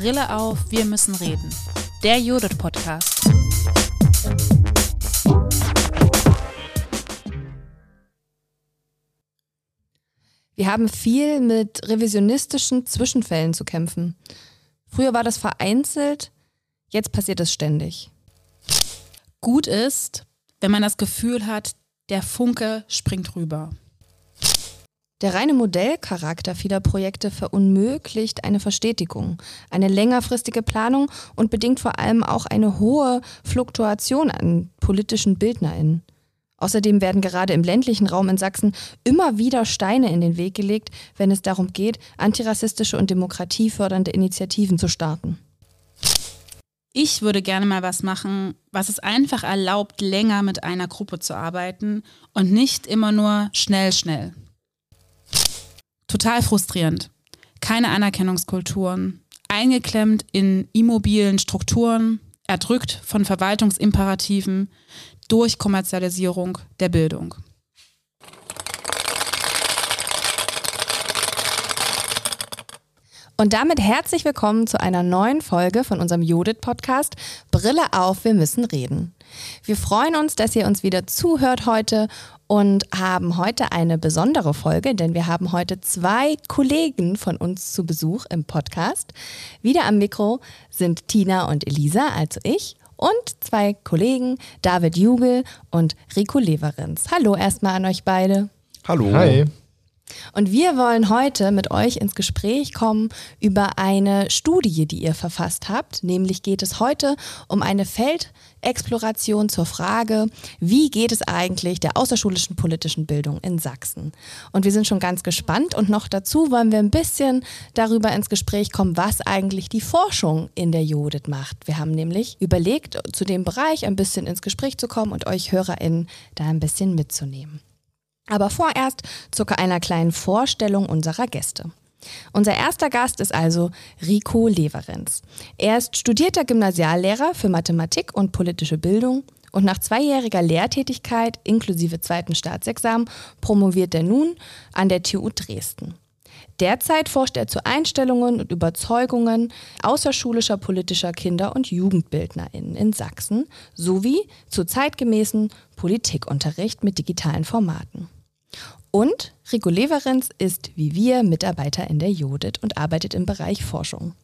Brille auf, wir müssen reden. Der Judith Podcast. Wir haben viel mit revisionistischen Zwischenfällen zu kämpfen. Früher war das vereinzelt, jetzt passiert es ständig. Gut ist, wenn man das Gefühl hat, der Funke springt rüber. Der reine Modellcharakter vieler Projekte verunmöglicht eine Verstetigung, eine längerfristige Planung und bedingt vor allem auch eine hohe Fluktuation an politischen BildnerInnen. Außerdem werden gerade im ländlichen Raum in Sachsen immer wieder Steine in den Weg gelegt, wenn es darum geht, antirassistische und demokratiefördernde Initiativen zu starten. Ich würde gerne mal was machen, was es einfach erlaubt, länger mit einer Gruppe zu arbeiten und nicht immer nur schnell, schnell. Total frustrierend. Keine Anerkennungskulturen, eingeklemmt in immobilen Strukturen, erdrückt von Verwaltungsimperativen durch Kommerzialisierung der Bildung. Und damit herzlich willkommen zu einer neuen Folge von unserem Judith-Podcast Brille auf, wir müssen reden. Wir freuen uns, dass ihr uns wieder zuhört heute und haben heute eine besondere Folge, denn wir haben heute zwei Kollegen von uns zu Besuch im Podcast. Wieder am Mikro sind Tina und Elisa, also ich, und zwei Kollegen, David Jugel und Rico Leverenz. Hallo erstmal an euch beide. Hallo. Hi. Und wir wollen heute mit euch ins Gespräch kommen über eine Studie, die ihr verfasst habt. Nämlich geht es heute um eine Feldexploration zur Frage, wie geht es eigentlich der außerschulischen politischen Bildung in Sachsen? Und wir sind schon ganz gespannt und noch dazu wollen wir ein bisschen darüber ins Gespräch kommen, was eigentlich die Forschung in der Judith macht. Wir haben nämlich überlegt, zu dem Bereich ein bisschen ins Gespräch zu kommen und euch HörerInnen da ein bisschen mitzunehmen. Aber vorerst zu einer kleinen Vorstellung unserer Gäste. Unser erster Gast ist also Rico Leverenz. Er ist studierter Gymnasiallehrer für Mathematik und politische Bildung und nach zweijähriger Lehrtätigkeit inklusive zweiten Staatsexamen promoviert er nun an der TU Dresden. Derzeit forscht er zu Einstellungen und Überzeugungen außerschulischer politischer Kinder- und JugendbildnerInnen in Sachsen sowie zu zeitgemäßen Politikunterricht mit digitalen Formaten. Und Rico Leverenz ist wie wir Mitarbeiter in der Judith und arbeitet im Bereich Forschung.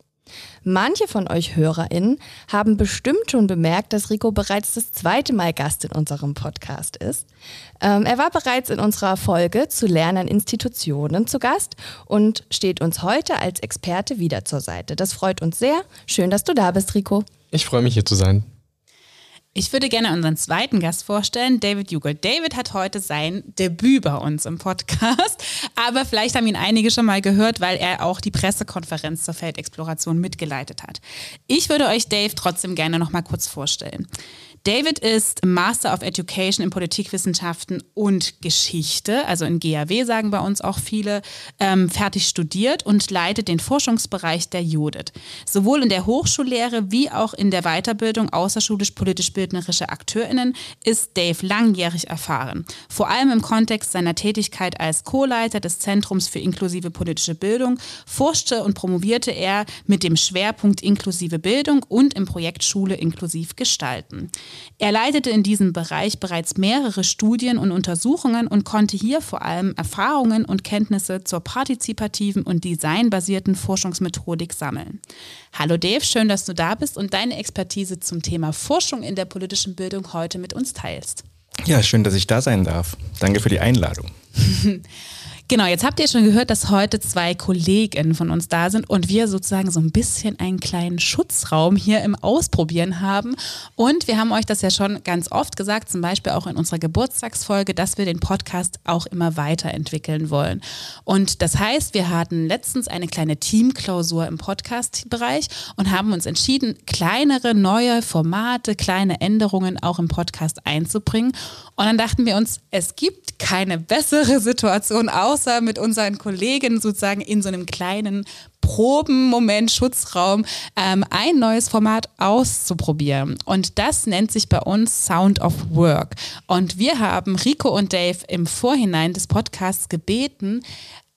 Manche von euch HörerInnen haben bestimmt schon bemerkt, dass Rico bereits das zweite Mal Gast in unserem Podcast ist. Ähm, er war bereits in unserer Folge zu Lernen an Institutionen zu Gast und steht uns heute als Experte wieder zur Seite. Das freut uns sehr. Schön, dass du da bist, Rico. Ich freue mich hier zu sein. Ich würde gerne unseren zweiten Gast vorstellen, David Jugel. David hat heute sein Debüt bei uns im Podcast, aber vielleicht haben ihn einige schon mal gehört, weil er auch die Pressekonferenz zur Feldexploration mitgeleitet hat. Ich würde euch Dave trotzdem gerne noch mal kurz vorstellen. David ist Master of Education in Politikwissenschaften und Geschichte, also in GAW sagen bei uns auch viele, ähm, fertig studiert und leitet den Forschungsbereich der Judith. Sowohl in der Hochschullehre wie auch in der Weiterbildung außerschulisch-politisch-bildnerische AkteurInnen ist Dave langjährig erfahren. Vor allem im Kontext seiner Tätigkeit als Co-Leiter des Zentrums für inklusive politische Bildung forschte und promovierte er mit dem Schwerpunkt inklusive Bildung und im Projekt Schule inklusiv gestalten. Er leitete in diesem Bereich bereits mehrere Studien und Untersuchungen und konnte hier vor allem Erfahrungen und Kenntnisse zur partizipativen und designbasierten Forschungsmethodik sammeln. Hallo Dave, schön, dass du da bist und deine Expertise zum Thema Forschung in der politischen Bildung heute mit uns teilst. Ja, schön, dass ich da sein darf. Danke für die Einladung. Genau, jetzt habt ihr schon gehört, dass heute zwei Kolleginnen von uns da sind und wir sozusagen so ein bisschen einen kleinen Schutzraum hier im Ausprobieren haben. Und wir haben euch das ja schon ganz oft gesagt, zum Beispiel auch in unserer Geburtstagsfolge, dass wir den Podcast auch immer weiterentwickeln wollen. Und das heißt, wir hatten letztens eine kleine Teamklausur im Podcast-Bereich und haben uns entschieden, kleinere, neue Formate, kleine Änderungen auch im Podcast einzubringen. Und dann dachten wir uns, es gibt keine bessere Situation aus außer mit unseren Kollegen sozusagen in so einem kleinen Probenmoment, Schutzraum, ähm, ein neues Format auszuprobieren. Und das nennt sich bei uns Sound of Work. Und wir haben Rico und Dave im Vorhinein des Podcasts gebeten,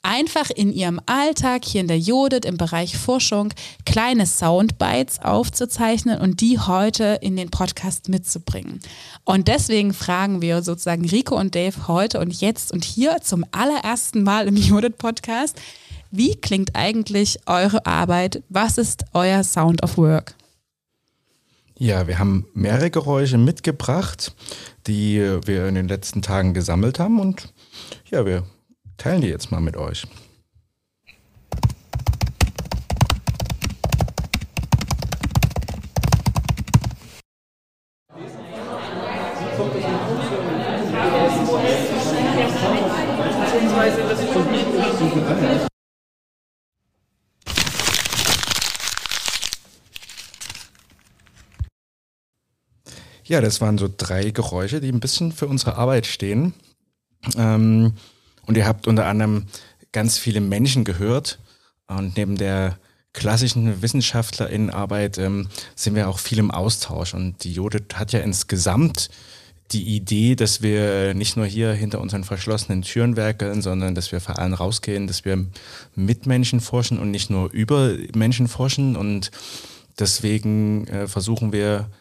einfach in ihrem Alltag hier in der Judith im Bereich Forschung kleine Soundbites aufzuzeichnen und die heute in den Podcast mitzubringen. Und deswegen fragen wir sozusagen Rico und Dave heute und jetzt und hier zum allerersten Mal im Judith Podcast, wie klingt eigentlich eure Arbeit? Was ist euer Sound of Work? Ja, wir haben mehrere Geräusche mitgebracht, die wir in den letzten Tagen gesammelt haben und ja, wir teilen die jetzt mal mit euch. Ja, das waren so drei Geräusche, die ein bisschen für unsere Arbeit stehen. Ähm, und ihr habt unter anderem ganz viele Menschen gehört. Und neben der klassischen WissenschaftlerInnenarbeit ähm, sind wir auch viel im Austausch. Und die Judith hat ja insgesamt die Idee, dass wir nicht nur hier hinter unseren verschlossenen Türen werkeln, sondern dass wir vor allem rausgehen, dass wir mit Menschen forschen und nicht nur über Menschen forschen. Und deswegen äh, versuchen wir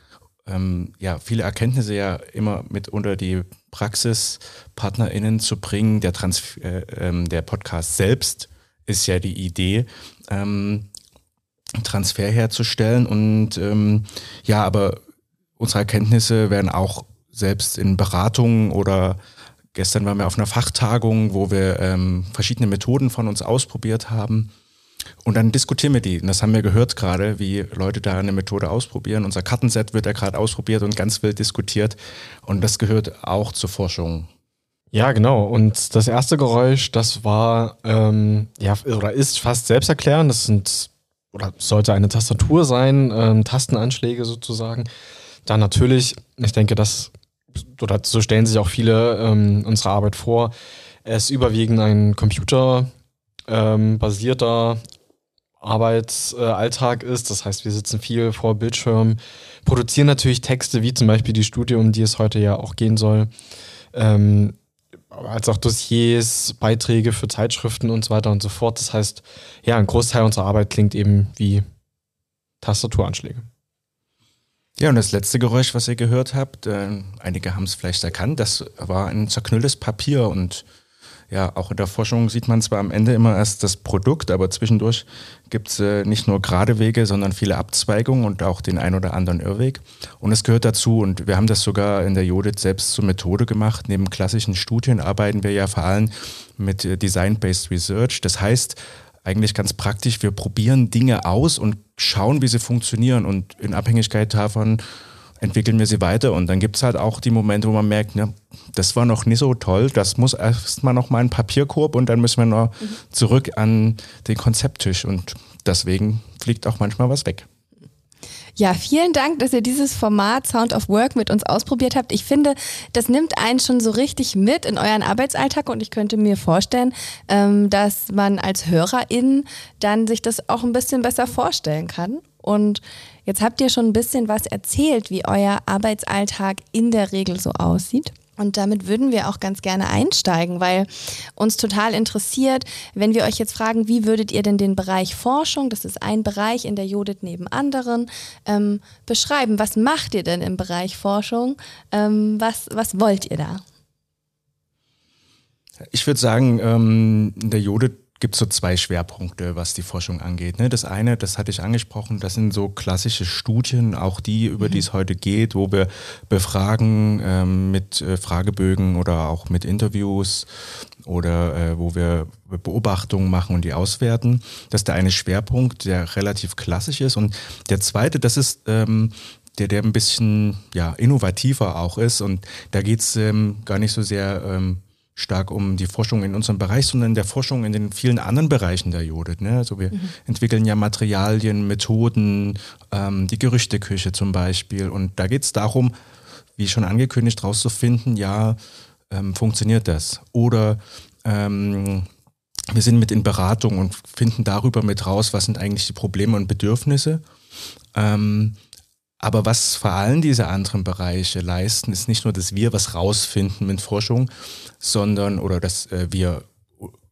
ähm, ja, viele Erkenntnisse ja immer mit unter die PraxispartnerInnen zu bringen. Der, Trans äh, ähm, der Podcast selbst ist ja die Idee, ähm, Transfer herzustellen. Und ähm, ja, aber unsere Erkenntnisse werden auch selbst in Beratungen oder gestern waren wir auf einer Fachtagung, wo wir ähm, verschiedene Methoden von uns ausprobiert haben und dann diskutieren wir die. Und das haben wir gehört gerade, wie Leute da eine Methode ausprobieren. Unser Kartenset wird ja gerade ausprobiert und ganz wild diskutiert. Und das gehört auch zur Forschung. Ja, genau. Und das erste Geräusch, das war, ähm, ja, oder ist fast selbsterklärend. Das sind, oder sollte eine Tastatur sein, ähm, Tastenanschläge sozusagen. Dann natürlich, ich denke, das, oder so stellen sich auch viele ähm, unsere Arbeit vor, es überwiegend ein Computer ähm, basierter Arbeitsalltag ist. Das heißt, wir sitzen viel vor Bildschirmen, produzieren natürlich Texte, wie zum Beispiel die Studie, um die es heute ja auch gehen soll, ähm, als auch Dossiers, Beiträge für Zeitschriften und so weiter und so fort. Das heißt, ja, ein Großteil unserer Arbeit klingt eben wie Tastaturanschläge. Ja, und das letzte Geräusch, was ihr gehört habt, äh, einige haben es vielleicht erkannt, das war ein zerknülltes Papier und ja, auch in der Forschung sieht man zwar am Ende immer erst das Produkt, aber zwischendurch gibt es äh, nicht nur gerade Wege, sondern viele Abzweigungen und auch den ein oder anderen Irrweg. Und es gehört dazu und wir haben das sogar in der Jodit selbst zur Methode gemacht. Neben klassischen Studien arbeiten wir ja vor allem mit äh, Design-Based Research. Das heißt, eigentlich ganz praktisch, wir probieren Dinge aus und schauen, wie sie funktionieren und in Abhängigkeit davon entwickeln wir sie weiter. Und dann gibt es halt auch die Momente, wo man merkt, ne, das war noch nicht so toll, das muss erstmal noch mal ein Papierkorb und dann müssen wir noch mhm. zurück an den Konzepttisch. Und deswegen fliegt auch manchmal was weg. Ja, vielen Dank, dass ihr dieses Format Sound of Work mit uns ausprobiert habt. Ich finde, das nimmt einen schon so richtig mit in euren Arbeitsalltag und ich könnte mir vorstellen, ähm, dass man als Hörerin dann sich das auch ein bisschen besser vorstellen kann. Und jetzt habt ihr schon ein bisschen was erzählt, wie euer Arbeitsalltag in der Regel so aussieht. Und damit würden wir auch ganz gerne einsteigen, weil uns total interessiert, wenn wir euch jetzt fragen, wie würdet ihr denn den Bereich Forschung, das ist ein Bereich in der Judith neben anderen, ähm, beschreiben? Was macht ihr denn im Bereich Forschung? Ähm, was, was wollt ihr da? Ich würde sagen, ähm, in der Judith gibt es so zwei Schwerpunkte, was die Forschung angeht. Ne? Das eine, das hatte ich angesprochen, das sind so klassische Studien, auch die, über die es mhm. heute geht, wo wir befragen ähm, mit äh, Fragebögen oder auch mit Interviews oder äh, wo wir Beobachtungen machen und die auswerten. Das ist der eine Schwerpunkt, der relativ klassisch ist. Und der zweite, das ist ähm, der, der ein bisschen ja, innovativer auch ist. Und da geht es ähm, gar nicht so sehr ähm, stark um die Forschung in unserem Bereich, sondern in der Forschung in den vielen anderen Bereichen der Judith. Ne? Also wir mhm. entwickeln ja Materialien, Methoden, ähm, die Gerüchteküche zum Beispiel. Und da geht es darum, wie schon angekündigt, rauszufinden, ja, ähm, funktioniert das? Oder ähm, wir sind mit in Beratung und finden darüber mit raus, was sind eigentlich die Probleme und Bedürfnisse. Ähm, aber was vor allem diese anderen Bereiche leisten, ist nicht nur, dass wir was rausfinden mit Forschung, sondern oder dass äh, wir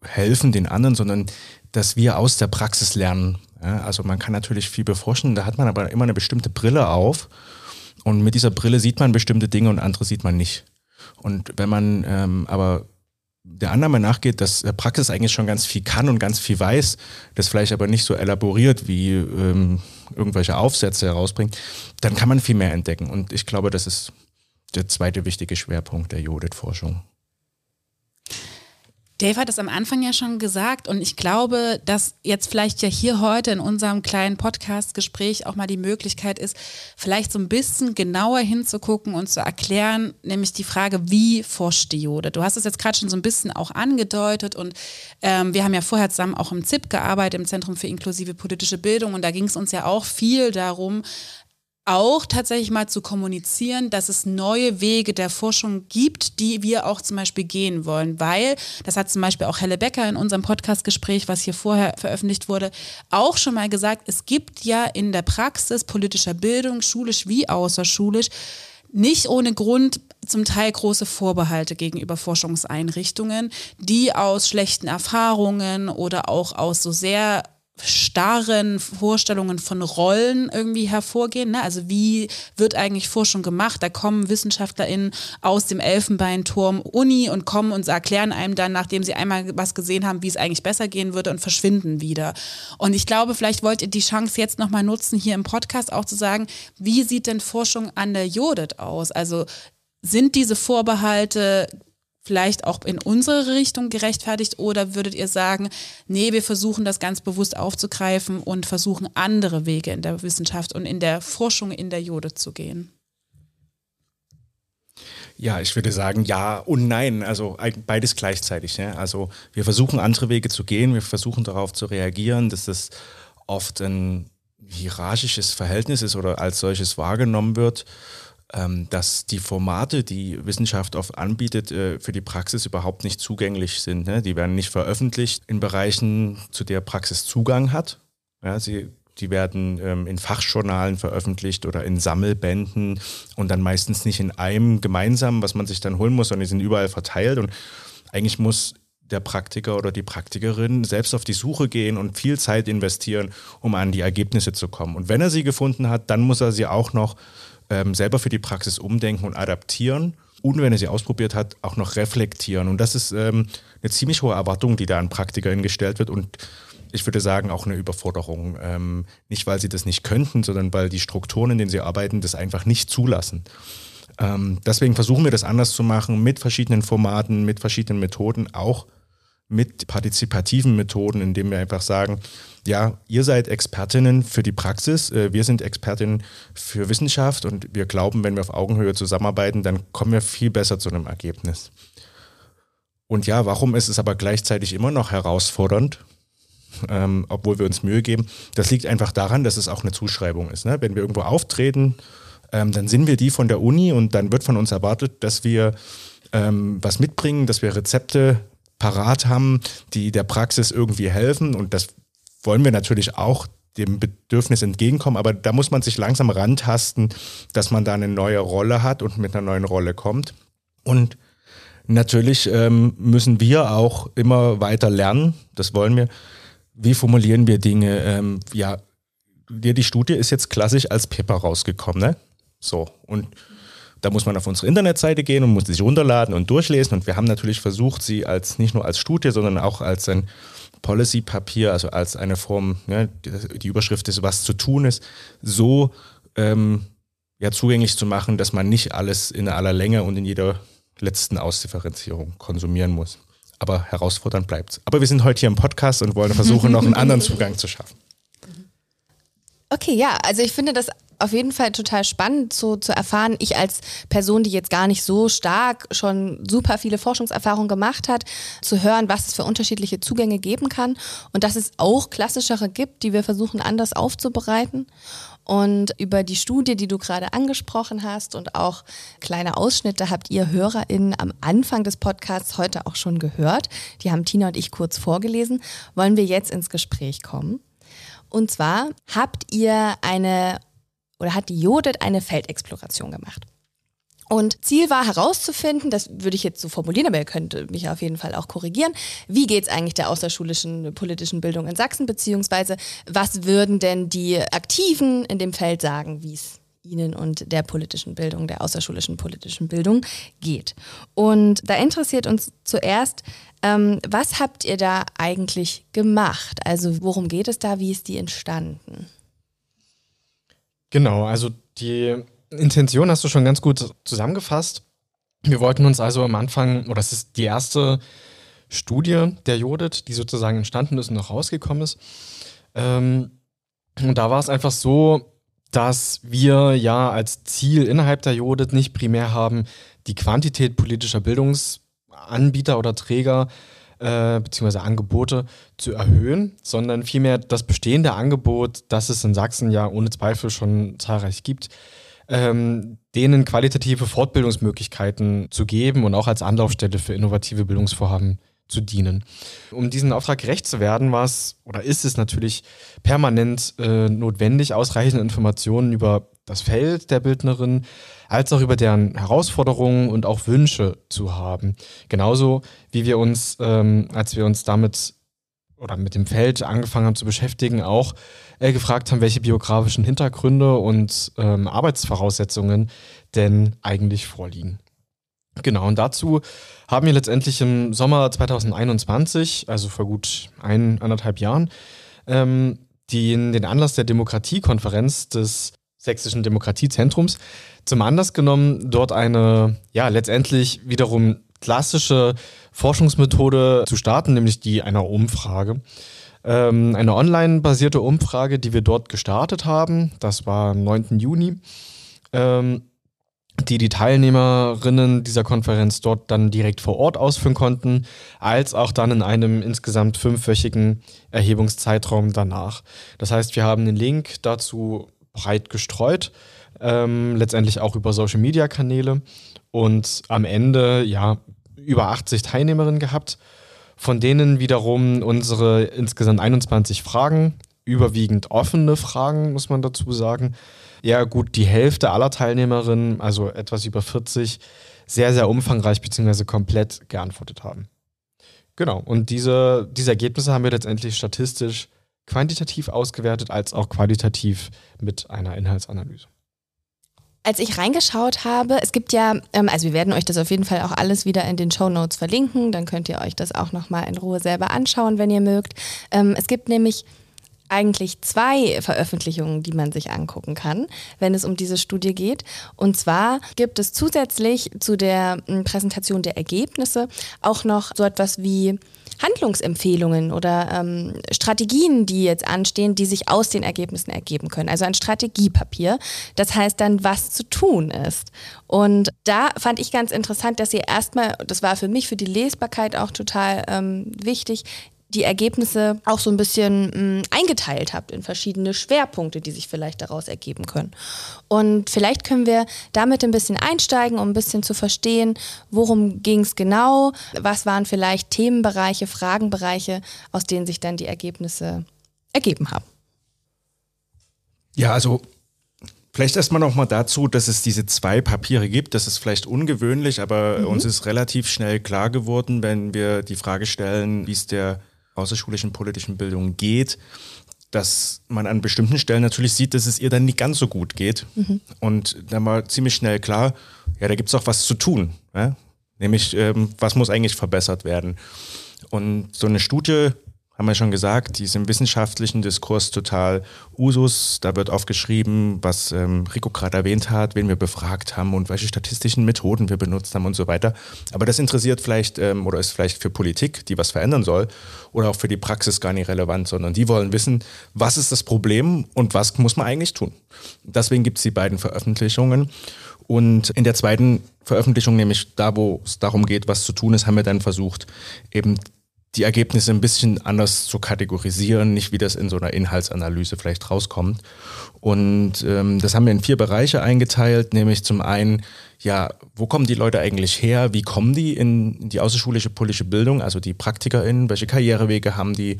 helfen den anderen, sondern dass wir aus der Praxis lernen. Ja, also man kann natürlich viel beforschen, da hat man aber immer eine bestimmte Brille auf und mit dieser Brille sieht man bestimmte Dinge und andere sieht man nicht. Und wenn man ähm, aber der Annahme nachgeht, dass Praxis eigentlich schon ganz viel kann und ganz viel weiß, das vielleicht aber nicht so elaboriert wie ähm, irgendwelche Aufsätze herausbringt, dann kann man viel mehr entdecken. Und ich glaube, das ist der zweite wichtige Schwerpunkt der Jodit-Forschung. Dave hat es am Anfang ja schon gesagt und ich glaube, dass jetzt vielleicht ja hier heute in unserem kleinen Podcast-Gespräch auch mal die Möglichkeit ist, vielleicht so ein bisschen genauer hinzugucken und zu erklären, nämlich die Frage, wie forscht die Jode? Du hast es jetzt gerade schon so ein bisschen auch angedeutet und ähm, wir haben ja vorher zusammen auch im ZIP gearbeitet, im Zentrum für inklusive politische Bildung und da ging es uns ja auch viel darum, auch tatsächlich mal zu kommunizieren, dass es neue Wege der Forschung gibt, die wir auch zum Beispiel gehen wollen, weil, das hat zum Beispiel auch Helle Becker in unserem Podcast-Gespräch, was hier vorher veröffentlicht wurde, auch schon mal gesagt, es gibt ja in der Praxis politischer Bildung, schulisch wie außerschulisch, nicht ohne Grund zum Teil große Vorbehalte gegenüber Forschungseinrichtungen, die aus schlechten Erfahrungen oder auch aus so sehr starren Vorstellungen von Rollen irgendwie hervorgehen. Ne? Also wie wird eigentlich Forschung gemacht? Da kommen WissenschaftlerInnen aus dem Elfenbeinturm Uni und kommen und erklären einem dann, nachdem sie einmal was gesehen haben, wie es eigentlich besser gehen würde und verschwinden wieder. Und ich glaube, vielleicht wollt ihr die Chance jetzt nochmal nutzen, hier im Podcast auch zu sagen, wie sieht denn Forschung an der Jodet aus? Also sind diese Vorbehalte vielleicht auch in unsere Richtung gerechtfertigt oder würdet ihr sagen, nee, wir versuchen das ganz bewusst aufzugreifen und versuchen andere Wege in der Wissenschaft und in der Forschung in der Jode zu gehen? Ja, ich würde sagen ja und nein, also beides gleichzeitig. Ja? Also wir versuchen andere Wege zu gehen, wir versuchen darauf zu reagieren, dass das oft ein hierarchisches Verhältnis ist oder als solches wahrgenommen wird dass die Formate, die Wissenschaft oft anbietet, äh, für die Praxis überhaupt nicht zugänglich sind. Ne? Die werden nicht veröffentlicht in Bereichen, zu der Praxis Zugang hat. Ja, sie, die werden ähm, in Fachjournalen veröffentlicht oder in Sammelbänden und dann meistens nicht in einem gemeinsamen, was man sich dann holen muss, sondern die sind überall verteilt. Und eigentlich muss der Praktiker oder die Praktikerin selbst auf die Suche gehen und viel Zeit investieren, um an die Ergebnisse zu kommen. Und wenn er sie gefunden hat, dann muss er sie auch noch ähm, selber für die Praxis umdenken und adaptieren und wenn er sie ausprobiert hat, auch noch reflektieren. Und das ist ähm, eine ziemlich hohe Erwartung, die da an PraktikerInnen gestellt wird und ich würde sagen auch eine Überforderung. Ähm, nicht, weil sie das nicht könnten, sondern weil die Strukturen, in denen sie arbeiten, das einfach nicht zulassen. Ähm, deswegen versuchen wir das anders zu machen, mit verschiedenen Formaten, mit verschiedenen Methoden, auch mit partizipativen Methoden, indem wir einfach sagen, ja, ihr seid Expertinnen für die Praxis, äh, wir sind Expertinnen für Wissenschaft und wir glauben, wenn wir auf Augenhöhe zusammenarbeiten, dann kommen wir viel besser zu einem Ergebnis. Und ja, warum ist es aber gleichzeitig immer noch herausfordernd, ähm, obwohl wir uns Mühe geben? Das liegt einfach daran, dass es auch eine Zuschreibung ist. Ne? Wenn wir irgendwo auftreten, ähm, dann sind wir die von der Uni und dann wird von uns erwartet, dass wir ähm, was mitbringen, dass wir Rezepte parat haben, die der Praxis irgendwie helfen. Und das wollen wir natürlich auch dem Bedürfnis entgegenkommen, aber da muss man sich langsam rantasten, dass man da eine neue Rolle hat und mit einer neuen Rolle kommt. Und natürlich ähm, müssen wir auch immer weiter lernen, das wollen wir. Wie formulieren wir Dinge? Ähm, ja, die Studie ist jetzt klassisch als Paper rausgekommen, ne? So, und da muss man auf unsere Internetseite gehen und muss sich runterladen und durchlesen. Und wir haben natürlich versucht, sie als nicht nur als Studie, sondern auch als ein Policy-Papier, also als eine Form, ne, die, Überschrift ist, was zu tun ist, so ähm, ja, zugänglich zu machen, dass man nicht alles in aller Länge und in jeder letzten Ausdifferenzierung konsumieren muss. Aber herausfordernd bleibt es. Aber wir sind heute hier im Podcast und wollen versuchen, noch einen anderen Zugang zu schaffen. Okay, ja, also ich finde das auf jeden Fall total spannend so, zu erfahren. Ich als Person, die jetzt gar nicht so stark schon super viele Forschungserfahrungen gemacht hat, zu hören, was es für unterschiedliche Zugänge geben kann und dass es auch klassischere gibt, die wir versuchen anders aufzubereiten. Und über die Studie, die du gerade angesprochen hast und auch kleine Ausschnitte habt ihr HörerInnen am Anfang des Podcasts heute auch schon gehört. Die haben Tina und ich kurz vorgelesen. Wollen wir jetzt ins Gespräch kommen? Und zwar habt ihr eine oder hat die Judith eine Feldexploration gemacht. Und Ziel war herauszufinden, das würde ich jetzt so formulieren, aber ihr könnt mich auf jeden Fall auch korrigieren, wie geht es eigentlich der außerschulischen politischen Bildung in Sachsen, beziehungsweise was würden denn die Aktiven in dem Feld sagen, wie es ihnen und der politischen Bildung, der außerschulischen politischen Bildung geht. Und da interessiert uns zuerst, ähm, was habt ihr da eigentlich gemacht? Also worum geht es da, wie ist die entstanden? Genau, also die Intention hast du schon ganz gut zusammengefasst. Wir wollten uns also am Anfang, oder das ist die erste Studie der Jodit, die sozusagen entstanden ist und noch rausgekommen ist. Ähm, und da war es einfach so, dass wir ja als Ziel innerhalb der Jodit nicht primär haben, die Quantität politischer Bildungsanbieter oder Träger äh, bzw. Angebote zu erhöhen, sondern vielmehr das bestehende Angebot, das es in Sachsen ja ohne Zweifel schon zahlreich gibt, ähm, denen qualitative Fortbildungsmöglichkeiten zu geben und auch als Anlaufstelle für innovative Bildungsvorhaben zu dienen. Um diesen Auftrag gerecht zu werden, war es oder ist es natürlich permanent äh, notwendig, ausreichende Informationen über das Feld der Bildnerin als auch über deren Herausforderungen und auch Wünsche zu haben. Genauso wie wir uns, ähm, als wir uns damit oder mit dem Feld angefangen haben zu beschäftigen, auch äh, gefragt haben, welche biografischen Hintergründe und ähm, Arbeitsvoraussetzungen denn eigentlich vorliegen. Genau, und dazu haben wir letztendlich im Sommer 2021, also vor gut ein, anderthalb Jahren, ähm, den, den Anlass der Demokratiekonferenz des Sächsischen Demokratiezentrums zum Anlass genommen, dort eine, ja, letztendlich wiederum klassische Forschungsmethode zu starten, nämlich die einer Umfrage. Ähm, eine online-basierte Umfrage, die wir dort gestartet haben. Das war am 9. Juni. Ähm, die die Teilnehmerinnen dieser Konferenz dort dann direkt vor Ort ausführen konnten, als auch dann in einem insgesamt fünfwöchigen Erhebungszeitraum danach. Das heißt, wir haben den Link dazu breit gestreut, ähm, letztendlich auch über Social-Media-Kanäle und am Ende ja über 80 Teilnehmerinnen gehabt von denen wiederum unsere insgesamt 21 Fragen, überwiegend offene Fragen, muss man dazu sagen. Ja, gut, die Hälfte aller Teilnehmerinnen, also etwas über 40, sehr, sehr umfangreich bzw. komplett geantwortet haben. Genau, und diese, diese Ergebnisse haben wir letztendlich statistisch quantitativ ausgewertet als auch qualitativ mit einer Inhaltsanalyse als ich reingeschaut habe, es gibt ja, ähm, also wir werden euch das auf jeden Fall auch alles wieder in den Show Notes verlinken, dann könnt ihr euch das auch nochmal in Ruhe selber anschauen, wenn ihr mögt. Ähm, es gibt nämlich eigentlich zwei Veröffentlichungen, die man sich angucken kann, wenn es um diese Studie geht. Und zwar gibt es zusätzlich zu der Präsentation der Ergebnisse auch noch so etwas wie Handlungsempfehlungen oder ähm, Strategien, die jetzt anstehen, die sich aus den Ergebnissen ergeben können. Also ein Strategiepapier. Das heißt dann, was zu tun ist. Und da fand ich ganz interessant, dass ihr erstmal, das war für mich für die Lesbarkeit auch total ähm, wichtig, die Ergebnisse auch so ein bisschen mh, mm, eingeteilt habt in verschiedene Schwerpunkte, die sich vielleicht daraus ergeben können. Und vielleicht können wir damit ein bisschen einsteigen, um ein bisschen zu verstehen, worum ging es genau, was waren vielleicht Themenbereiche, Fragenbereiche, aus denen sich dann die Ergebnisse ergeben haben. Ja, also Vielleicht erstmal nochmal dazu, dass es diese zwei Papiere gibt. Das ist vielleicht ungewöhnlich, aber mhm. uns ist relativ schnell klar geworden, wenn wir die Frage stellen, wie es der außerschulischen politischen Bildung geht, dass man an bestimmten Stellen natürlich sieht, dass es ihr dann nicht ganz so gut geht. Mhm. Und dann war ziemlich schnell klar, ja, da gibt es auch was zu tun. Ja? Nämlich, ähm, was muss eigentlich verbessert werden? Und so eine Studie haben wir schon gesagt, die ist im wissenschaftlichen Diskurs total Usus. Da wird aufgeschrieben, was ähm, Rico gerade erwähnt hat, wen wir befragt haben und welche statistischen Methoden wir benutzt haben und so weiter. Aber das interessiert vielleicht ähm, oder ist vielleicht für Politik, die was verändern soll, oder auch für die Praxis gar nicht relevant, sondern die wollen wissen, was ist das Problem und was muss man eigentlich tun. Deswegen gibt es die beiden Veröffentlichungen. Und in der zweiten Veröffentlichung, nämlich da, wo es darum geht, was zu tun ist, haben wir dann versucht, eben die Ergebnisse ein bisschen anders zu kategorisieren, nicht wie das in so einer Inhaltsanalyse vielleicht rauskommt. Und ähm, das haben wir in vier Bereiche eingeteilt, nämlich zum einen, ja, wo kommen die Leute eigentlich her? Wie kommen die in die außerschulische politische Bildung, also die PraktikerInnen? Welche Karrierewege haben die?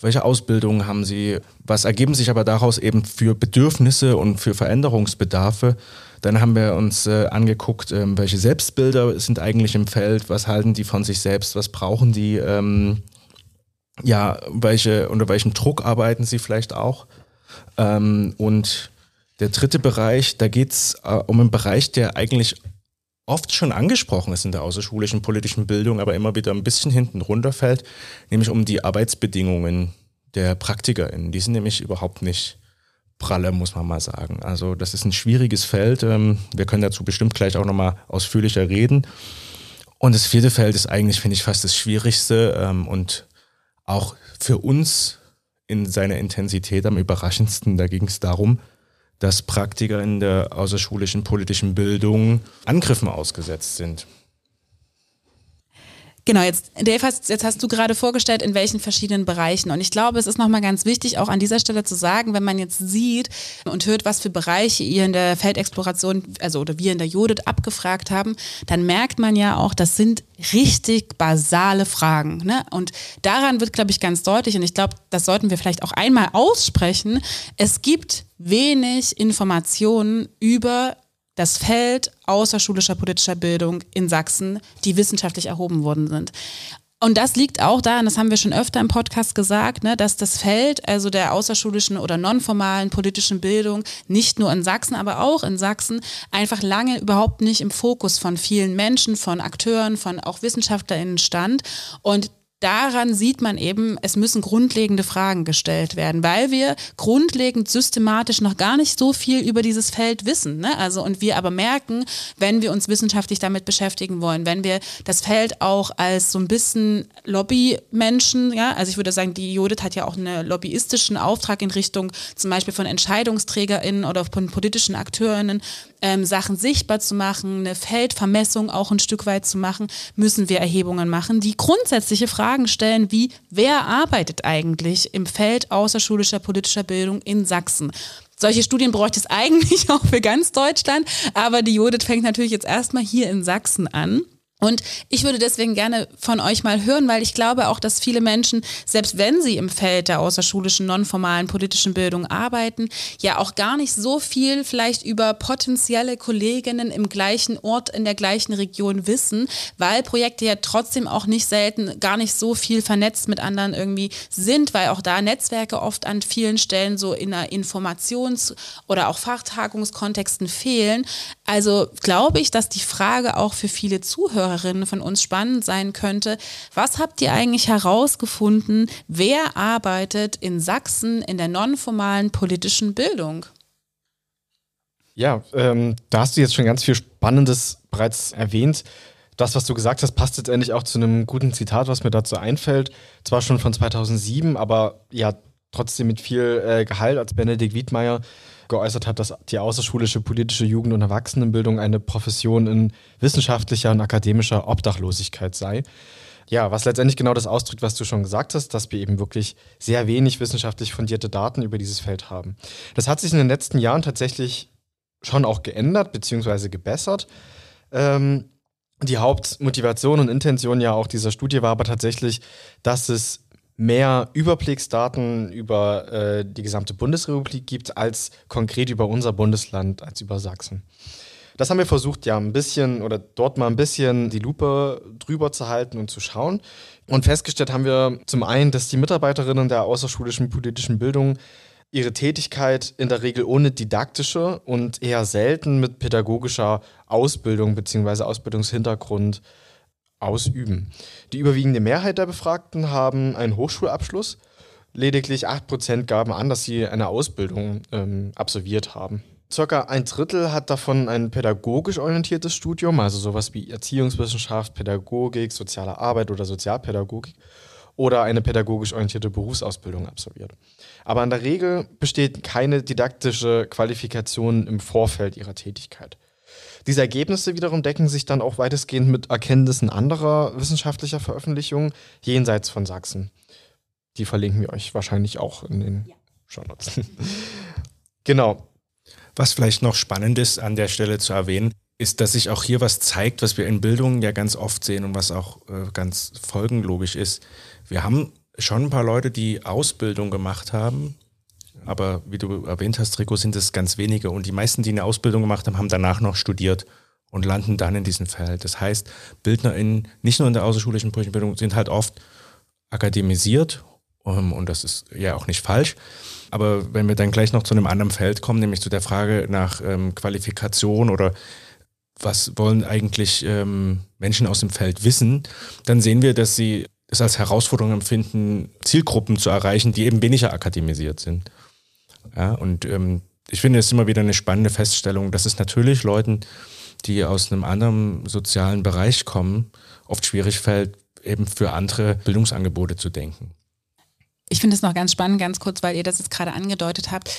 Welche Ausbildungen haben sie? Was ergeben sich aber daraus eben für Bedürfnisse und für Veränderungsbedarfe? Dann haben wir uns äh, angeguckt, ähm, welche Selbstbilder sind eigentlich im Feld, was halten die von sich selbst, was brauchen die, ähm, ja, welche, unter welchem Druck arbeiten sie vielleicht auch. Ähm, und der dritte Bereich, da geht es äh, um einen Bereich, der eigentlich oft schon angesprochen ist in der außerschulischen politischen Bildung, aber immer wieder ein bisschen hinten runterfällt, nämlich um die Arbeitsbedingungen der PraktikerInnen. Die sind nämlich überhaupt nicht pralle, muss man mal sagen. Also das ist ein schwieriges Feld. Ähm, wir können dazu bestimmt gleich auch nochmal ausführlicher reden. Und das vierte Feld ist eigentlich, finde ich, fast das Schwierigste ähm, und auch für uns in seiner Intensität am überraschendsten. Da ging es darum, dass Praktiker in der außerschulischen politischen Bildung Angriffen ausgesetzt sind. Genau, jetzt, Dave, hast, jetzt hast du gerade vorgestellt, in welchen verschiedenen Bereichen. Und ich glaube, es ist nochmal ganz wichtig, auch an dieser Stelle zu sagen, wenn man jetzt sieht und hört, was für Bereiche ihr in der Feldexploration, also oder wir in der Judith abgefragt haben, dann merkt man ja auch, das sind richtig basale Fragen. Ne? Und daran wird, glaube ich, ganz deutlich, und ich glaube, das sollten wir vielleicht auch einmal aussprechen, es gibt wenig Informationen über das Feld außerschulischer politischer Bildung in Sachsen, die wissenschaftlich erhoben worden sind. Und das liegt auch daran, das haben wir schon öfter im Podcast gesagt, ne, dass das Feld, also der außerschulischen oder nonformalen politischen Bildung, nicht nur in Sachsen, aber auch in Sachsen, einfach lange überhaupt nicht im Fokus von vielen Menschen, von Akteuren, von auch WissenschaftlerInnen stand. Und daran sieht man eben, es müssen grundlegende Fragen gestellt werden, weil wir grundlegend systematisch noch gar nicht so viel über dieses Feld wissen. Ne? Also und wir aber merken, wenn wir uns wissenschaftlich damit beschäftigen wollen, wenn wir das Feld auch als so ein bisschen Lobbymenschen, ja, also ich würde sagen, die Judith hat ja auch einen lobbyistischen Auftrag in Richtung zum Beispiel von EntscheidungsträgerInnen oder von politischen AkteurInnen, ähm, Sachen sichtbar zu machen, eine Feldvermessung auch ein Stück weit zu machen, müssen wir Erhebungen machen, die grundsätzliche Fragen stellen, wie wer arbeitet eigentlich im Feld außerschulischer politischer Bildung in Sachsen? Solche Studien bräuchte es eigentlich auch für ganz Deutschland, aber die Judith fängt natürlich jetzt erstmal hier in Sachsen an. Und ich würde deswegen gerne von euch mal hören, weil ich glaube auch, dass viele Menschen, selbst wenn sie im Feld der außerschulischen, nonformalen politischen Bildung arbeiten, ja auch gar nicht so viel vielleicht über potenzielle Kolleginnen im gleichen Ort, in der gleichen Region wissen, weil Projekte ja trotzdem auch nicht selten gar nicht so viel vernetzt mit anderen irgendwie sind, weil auch da Netzwerke oft an vielen Stellen so in einer Informations- oder auch Fachtagungskontexten fehlen. Also glaube ich, dass die Frage auch für viele Zuhörer Zuhörerinnen von uns spannend sein könnte. Was habt ihr eigentlich herausgefunden? Wer arbeitet in Sachsen in der nonformalen politischen Bildung? Ja, ähm, da hast du jetzt schon ganz viel Spannendes bereits erwähnt. Das, was du gesagt hast, passt jetzt endlich auch zu einem guten Zitat, was mir dazu einfällt. Zwar schon von 2007, aber ja, trotzdem mit viel äh, Gehalt, als Benedikt Wiedmeier geäußert hat, dass die außerschulische politische Jugend- und Erwachsenenbildung eine Profession in wissenschaftlicher und akademischer Obdachlosigkeit sei. Ja, was letztendlich genau das ausdrückt, was du schon gesagt hast, dass wir eben wirklich sehr wenig wissenschaftlich fundierte Daten über dieses Feld haben. Das hat sich in den letzten Jahren tatsächlich schon auch geändert bzw. gebessert. Ähm, die Hauptmotivation und Intention ja auch dieser Studie war aber tatsächlich, dass es mehr Überblicksdaten über äh, die gesamte Bundesrepublik gibt, als konkret über unser Bundesland, als über Sachsen. Das haben wir versucht, ja, ein bisschen oder dort mal ein bisschen die Lupe drüber zu halten und zu schauen. Und festgestellt haben wir zum einen, dass die Mitarbeiterinnen der außerschulischen politischen Bildung ihre Tätigkeit in der Regel ohne didaktische und eher selten mit pädagogischer Ausbildung bzw. Ausbildungshintergrund ausüben. Die überwiegende Mehrheit der Befragten haben einen Hochschulabschluss. Lediglich 8% gaben an, dass sie eine Ausbildung ähm, absolviert haben. Circa ein Drittel hat davon ein pädagogisch orientiertes Studium, also sowas wie Erziehungswissenschaft, Pädagogik, soziale Arbeit oder Sozialpädagogik oder eine pädagogisch orientierte Berufsausbildung absolviert. Aber in der Regel besteht keine didaktische Qualifikation im Vorfeld ihrer Tätigkeit. Diese Ergebnisse wiederum decken sich dann auch weitestgehend mit Erkenntnissen anderer wissenschaftlicher Veröffentlichungen jenseits von Sachsen. Die verlinken wir euch wahrscheinlich auch in den ja. Shownotes. genau. Was vielleicht noch spannend ist an der Stelle zu erwähnen, ist, dass sich auch hier was zeigt, was wir in Bildung ja ganz oft sehen und was auch äh, ganz folgenlogisch ist. Wir haben schon ein paar Leute, die Ausbildung gemacht haben, aber wie du erwähnt hast, Rico, sind es ganz wenige. Und die meisten, die eine Ausbildung gemacht haben, haben danach noch studiert und landen dann in diesem Feld. Das heißt, BildnerInnen, nicht nur in der außerschulischen Bildung, sind halt oft akademisiert ähm, und das ist ja auch nicht falsch. Aber wenn wir dann gleich noch zu einem anderen Feld kommen, nämlich zu der Frage nach ähm, Qualifikation oder was wollen eigentlich ähm, Menschen aus dem Feld wissen, dann sehen wir, dass sie es als Herausforderung empfinden, Zielgruppen zu erreichen, die eben weniger akademisiert sind. Ja, und ähm, ich finde es immer wieder eine spannende Feststellung, dass es natürlich Leuten, die aus einem anderen sozialen Bereich kommen, oft schwierig fällt, eben für andere Bildungsangebote zu denken. Ich finde es noch ganz spannend, ganz kurz, weil ihr das jetzt gerade angedeutet habt.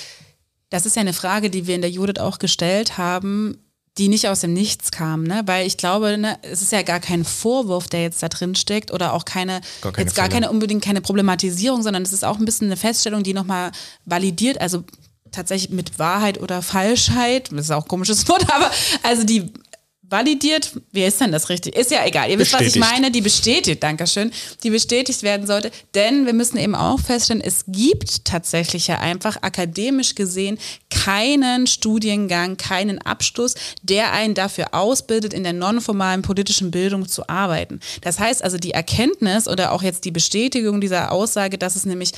Das ist ja eine Frage, die wir in der Judith auch gestellt haben die nicht aus dem Nichts kam, ne? Weil ich glaube, ne, es ist ja gar kein Vorwurf, der jetzt da drin steckt oder auch keine, gar keine jetzt gar keine unbedingt keine Problematisierung, sondern es ist auch ein bisschen eine Feststellung, die nochmal validiert, also tatsächlich mit Wahrheit oder Falschheit, das ist auch ein komisches Wort, aber also die validiert, wie ist denn das richtig? Ist ja egal. Ihr wisst, was ich meine, die bestätigt, Dankeschön, die bestätigt werden sollte. Denn wir müssen eben auch feststellen, es gibt tatsächlich ja einfach akademisch gesehen keinen Studiengang, keinen Abschluss, der einen dafür ausbildet, in der nonformalen politischen Bildung zu arbeiten. Das heißt also, die Erkenntnis oder auch jetzt die Bestätigung dieser Aussage, dass es nämlich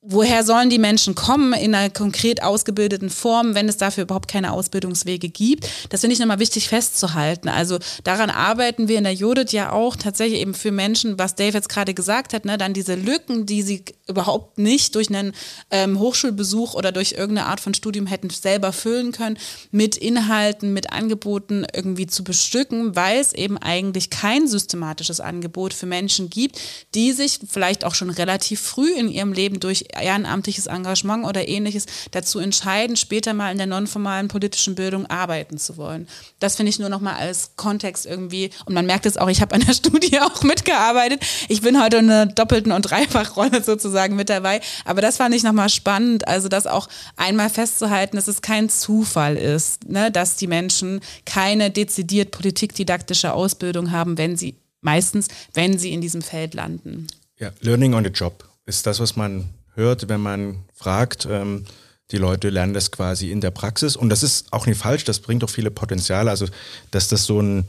woher sollen die Menschen kommen in einer konkret ausgebildeten Form, wenn es dafür überhaupt keine Ausbildungswege gibt. Das finde ich nochmal wichtig festzuhalten. Also daran arbeiten wir in der Judith ja auch tatsächlich eben für Menschen, was Dave jetzt gerade gesagt hat, ne, dann diese Lücken, die sie überhaupt nicht durch einen ähm, Hochschulbesuch oder durch irgendeine Art von Studium hätten selber füllen können, mit Inhalten, mit Angeboten irgendwie zu bestücken, weil es eben eigentlich kein systematisches Angebot für Menschen gibt, die sich vielleicht auch schon relativ früh in ihrem Leben durch ehrenamtliches Engagement oder ähnliches dazu entscheiden, später mal in der nonformalen politischen Bildung arbeiten zu wollen. Das finde ich nur noch mal als Kontext irgendwie. Und man merkt es auch, ich habe an der Studie auch mitgearbeitet. Ich bin heute in einer doppelten und Dreifachrolle sozusagen mit dabei. Aber das fand ich noch mal spannend. Also das auch einmal festzuhalten, dass es kein Zufall ist, ne, dass die Menschen keine dezidiert politikdidaktische Ausbildung haben, wenn sie meistens, wenn sie in diesem Feld landen. Ja, Learning on the Job ist das, was man hört, wenn man fragt. Ähm, die Leute lernen das quasi in der Praxis. Und das ist auch nicht falsch, das bringt auch viele Potenziale. Also, dass das so ein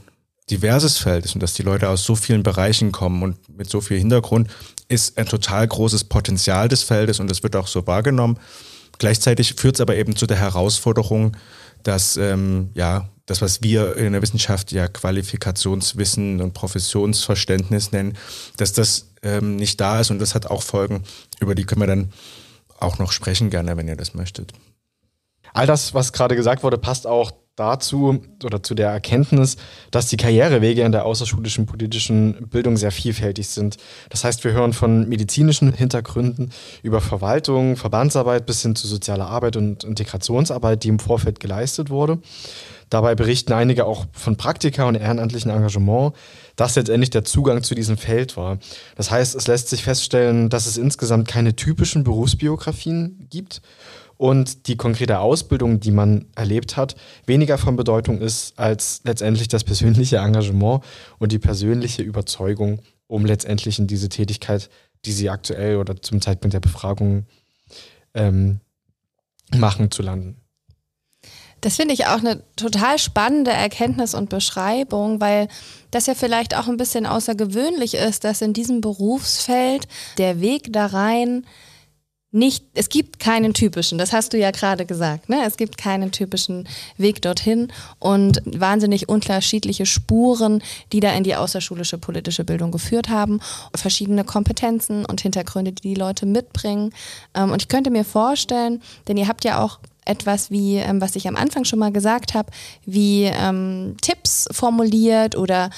diverses Feld ist und dass die Leute aus so vielen Bereichen kommen und mit so viel Hintergrund, ist ein total großes Potenzial des Feldes und das wird auch so wahrgenommen. Gleichzeitig führt es aber eben zu der Herausforderung, dass ähm, ja das, was wir in der Wissenschaft ja Qualifikationswissen und Professionsverständnis nennen, dass das ähm, nicht da ist und das hat auch Folgen, über die können wir dann auch noch sprechen gerne, wenn ihr das möchtet. All das, was gerade gesagt wurde, passt auch dazu oder zu der Erkenntnis, dass die Karrierewege in der außerschulischen politischen Bildung sehr vielfältig sind. Das heißt, wir hören von medizinischen Hintergründen über Verwaltung, Verbandsarbeit bis hin zu sozialer Arbeit und Integrationsarbeit, die im Vorfeld geleistet wurde. Dabei berichten einige auch von Praktika und ehrenamtlichen Engagement, das letztendlich der Zugang zu diesem Feld war. Das heißt, es lässt sich feststellen, dass es insgesamt keine typischen Berufsbiografien gibt und die konkrete Ausbildung, die man erlebt hat, weniger von Bedeutung ist als letztendlich das persönliche Engagement und die persönliche Überzeugung, um letztendlich in diese Tätigkeit, die sie aktuell oder zum Zeitpunkt der Befragung ähm, machen, zu landen. Das finde ich auch eine total spannende Erkenntnis und Beschreibung, weil das ja vielleicht auch ein bisschen außergewöhnlich ist, dass in diesem Berufsfeld der Weg da rein nicht, es gibt keinen typischen, das hast du ja gerade gesagt, ne? Es gibt keinen typischen Weg dorthin und wahnsinnig unterschiedliche Spuren, die da in die außerschulische politische Bildung geführt haben, verschiedene Kompetenzen und Hintergründe, die die Leute mitbringen. Ähm, und ich könnte mir vorstellen, denn ihr habt ja auch etwas wie, ähm, was ich am Anfang schon mal gesagt habe, wie ähm, Tipps formuliert oder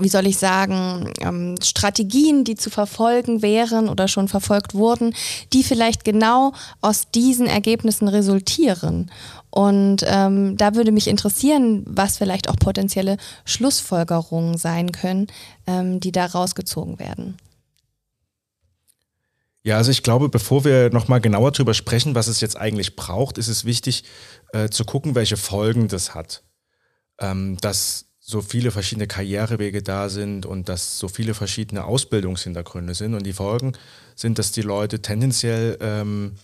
wie soll ich sagen, ähm, Strategien, die zu verfolgen wären oder schon verfolgt wurden, die vielleicht genau aus diesen Ergebnissen resultieren. Und ähm, da würde mich interessieren, was vielleicht auch potenzielle Schlussfolgerungen sein können, ähm, die da rausgezogen werden. Ja, also ich glaube, bevor wir nochmal genauer darüber sprechen, was es jetzt eigentlich braucht, ist es wichtig äh, zu gucken, welche Folgen das hat. Ähm, dass so viele verschiedene Karrierewege da sind und dass so viele verschiedene Ausbildungshintergründe sind. Und die Folgen sind, dass die Leute tendenziell ähm,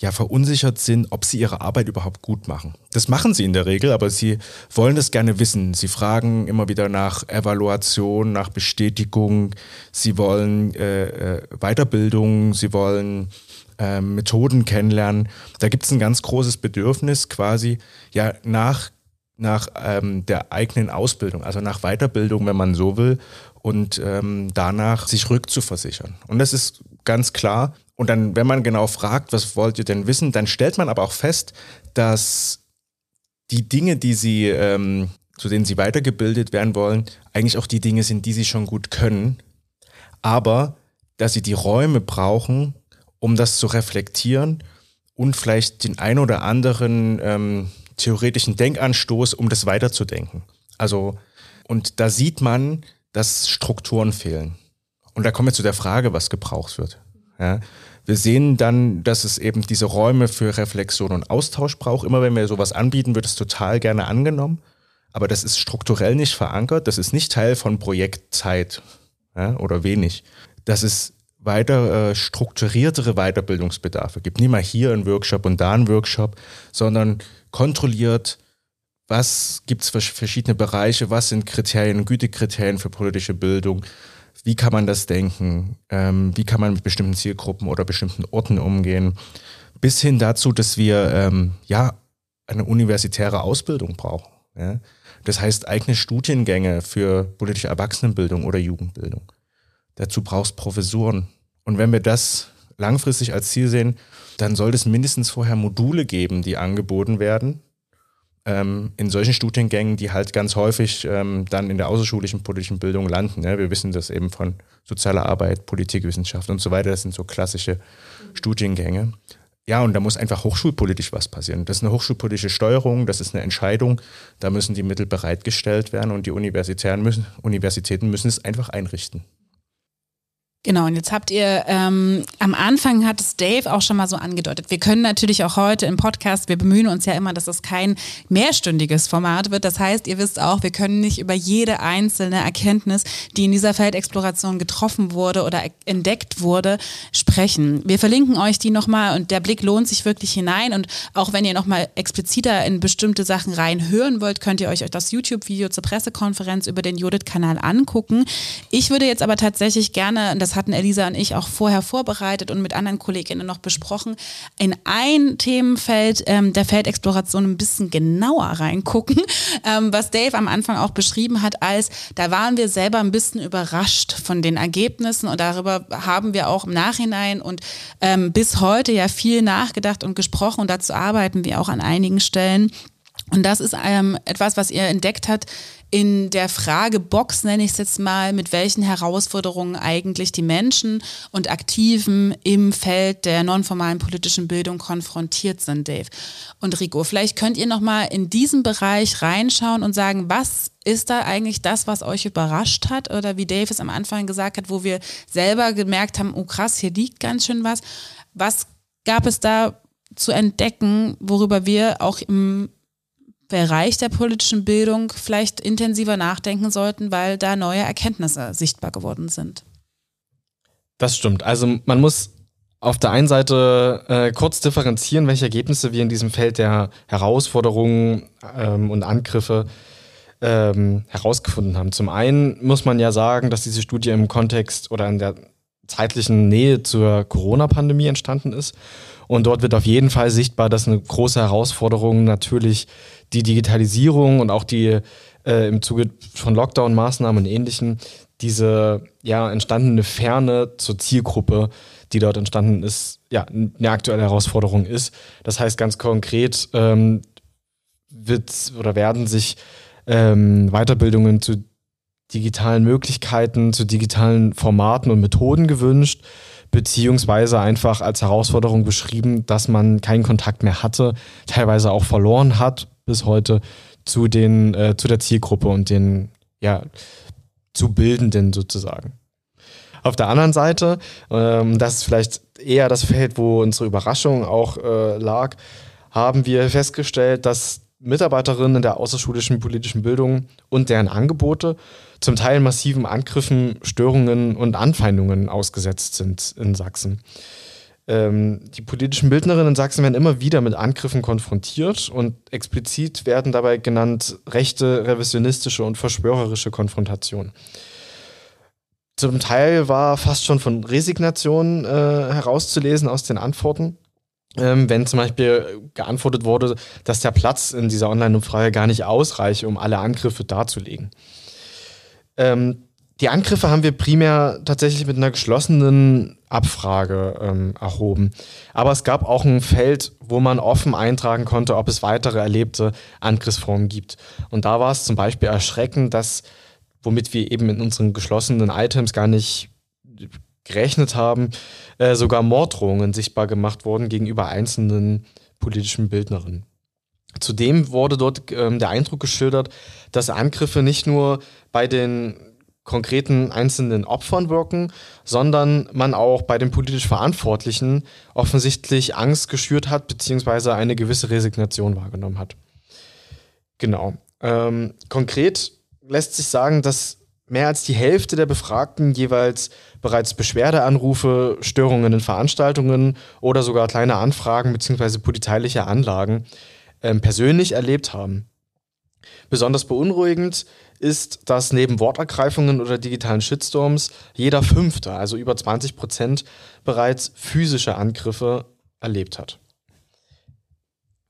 ja verunsichert sind, ob sie ihre Arbeit überhaupt gut machen. Das machen sie in der Regel, aber sie wollen das gerne wissen. Sie fragen immer wieder nach Evaluation, nach Bestätigung. Sie wollen äh, äh Weiterbildung, sie wollen äh, Methoden kennenlernen. Da gibt es ein ganz großes Bedürfnis quasi ja nach nach ähm, der eigenen Ausbildung, also nach Weiterbildung, wenn man so will, und ähm, danach sich rückzuversichern. Und das ist ganz klar und dann, wenn man genau fragt, was wollt ihr denn wissen, dann stellt man aber auch fest, dass die Dinge, die sie, ähm, zu denen sie weitergebildet werden wollen, eigentlich auch die Dinge sind, die sie schon gut können. Aber dass sie die Räume brauchen, um das zu reflektieren und vielleicht den ein oder anderen ähm, theoretischen Denkanstoß, um das weiterzudenken. Also, und da sieht man, dass Strukturen fehlen. Und da kommen wir zu der Frage, was gebraucht wird. Ja. Wir sehen dann, dass es eben diese Räume für Reflexion und Austausch braucht. Immer wenn wir sowas anbieten, wird es total gerne angenommen. Aber das ist strukturell nicht verankert. Das ist nicht Teil von Projektzeit ja, oder wenig. Dass es weiter äh, strukturiertere Weiterbildungsbedarfe gibt. Nicht mal hier einen Workshop und da einen Workshop, sondern kontrolliert, was gibt es für verschiedene Bereiche, was sind Kriterien, Gütekriterien für politische Bildung, wie kann man das denken? Ähm, wie kann man mit bestimmten Zielgruppen oder bestimmten Orten umgehen? Bis hin dazu, dass wir ähm, ja eine universitäre Ausbildung brauchen. Ja? Das heißt eigene Studiengänge für politische Erwachsenenbildung oder Jugendbildung. Dazu brauchst Professuren. Und wenn wir das langfristig als Ziel sehen, dann sollte es mindestens vorher Module geben, die angeboten werden, ähm, in solchen Studiengängen, die halt ganz häufig ähm, dann in der außerschulischen politischen Bildung landen. Ne? Wir wissen das eben von sozialer Arbeit, Politikwissenschaft und so weiter. Das sind so klassische Studiengänge. Ja, und da muss einfach hochschulpolitisch was passieren. Das ist eine hochschulpolitische Steuerung, das ist eine Entscheidung. Da müssen die Mittel bereitgestellt werden und die Universitäten müssen, Universitäten müssen es einfach einrichten. Genau, und jetzt habt ihr ähm, am Anfang hat es Dave auch schon mal so angedeutet. Wir können natürlich auch heute im Podcast, wir bemühen uns ja immer, dass es kein mehrstündiges Format wird. Das heißt, ihr wisst auch, wir können nicht über jede einzelne Erkenntnis, die in dieser Feldexploration getroffen wurde oder entdeckt wurde, sprechen. Wir verlinken euch die nochmal und der Blick lohnt sich wirklich hinein. Und auch wenn ihr nochmal expliziter in bestimmte Sachen reinhören wollt, könnt ihr euch das YouTube-Video zur Pressekonferenz über den Judith-Kanal angucken. Ich würde jetzt aber tatsächlich gerne, das hatten Elisa und ich auch vorher vorbereitet und mit anderen Kolleginnen noch besprochen, in ein Themenfeld ähm, der Feldexploration ein bisschen genauer reingucken, ähm, was Dave am Anfang auch beschrieben hat, als da waren wir selber ein bisschen überrascht von den Ergebnissen und darüber haben wir auch im Nachhinein und ähm, bis heute ja viel nachgedacht und gesprochen und dazu arbeiten wir auch an einigen Stellen. Und das ist ähm, etwas, was ihr entdeckt habt, in der Fragebox, nenne ich es jetzt mal, mit welchen Herausforderungen eigentlich die Menschen und Aktiven im Feld der nonformalen politischen Bildung konfrontiert sind, Dave. Und Rico, vielleicht könnt ihr nochmal in diesen Bereich reinschauen und sagen, was ist da eigentlich das, was euch überrascht hat? Oder wie Dave es am Anfang gesagt hat, wo wir selber gemerkt haben, oh krass, hier liegt ganz schön was. Was gab es da zu entdecken, worüber wir auch im Bereich der politischen Bildung vielleicht intensiver nachdenken sollten, weil da neue Erkenntnisse sichtbar geworden sind. Das stimmt. Also man muss auf der einen Seite äh, kurz differenzieren, welche Ergebnisse wir in diesem Feld der Herausforderungen ähm, und Angriffe ähm, herausgefunden haben. Zum einen muss man ja sagen, dass diese Studie im Kontext oder in der zeitlichen Nähe zur Corona-Pandemie entstanden ist. Und dort wird auf jeden Fall sichtbar, dass eine große Herausforderung natürlich die Digitalisierung und auch die äh, im Zuge von Lockdown-Maßnahmen und ähnlichen, diese ja entstandene Ferne zur Zielgruppe, die dort entstanden ist, ja, eine aktuelle Herausforderung ist. Das heißt ganz konkret, ähm, wird oder werden sich ähm, Weiterbildungen zu digitalen Möglichkeiten, zu digitalen Formaten und Methoden gewünscht, beziehungsweise einfach als Herausforderung beschrieben, dass man keinen Kontakt mehr hatte, teilweise auch verloren hat bis heute zu den, äh, zu der Zielgruppe und den, ja, zu Bildenden sozusagen. Auf der anderen Seite, ähm, das ist vielleicht eher das Feld, wo unsere Überraschung auch äh, lag, haben wir festgestellt, dass Mitarbeiterinnen in der außerschulischen politischen Bildung und deren Angebote zum Teil massiven Angriffen, Störungen und Anfeindungen ausgesetzt sind in Sachsen. Ähm, die politischen Bildnerinnen in Sachsen werden immer wieder mit Angriffen konfrontiert und explizit werden dabei genannt rechte, revisionistische und verschwörerische Konfrontationen. Zum Teil war fast schon von Resignation äh, herauszulesen aus den Antworten. Ähm, wenn zum Beispiel geantwortet wurde, dass der Platz in dieser Online-Umfrage gar nicht ausreiche, um alle Angriffe darzulegen. Ähm, die Angriffe haben wir primär tatsächlich mit einer geschlossenen Abfrage ähm, erhoben. Aber es gab auch ein Feld, wo man offen eintragen konnte, ob es weitere erlebte Angriffsformen gibt. Und da war es zum Beispiel erschreckend, dass, womit wir eben in unseren geschlossenen Items gar nicht gerechnet haben, äh, sogar Morddrohungen sichtbar gemacht wurden gegenüber einzelnen politischen Bildnerinnen. Zudem wurde dort ähm, der Eindruck geschildert, dass Angriffe nicht nur bei den konkreten einzelnen Opfern wirken, sondern man auch bei den politisch Verantwortlichen offensichtlich Angst geschürt hat, beziehungsweise eine gewisse Resignation wahrgenommen hat. Genau. Ähm, konkret lässt sich sagen, dass mehr als die Hälfte der Befragten jeweils bereits Beschwerdeanrufe, Störungen in Veranstaltungen oder sogar kleine Anfragen bzw. polizeiliche Anlagen ähm, persönlich erlebt haben. Besonders beunruhigend ist, dass neben Wortergreifungen oder digitalen Shitstorms jeder Fünfte, also über 20 Prozent, bereits physische Angriffe erlebt hat.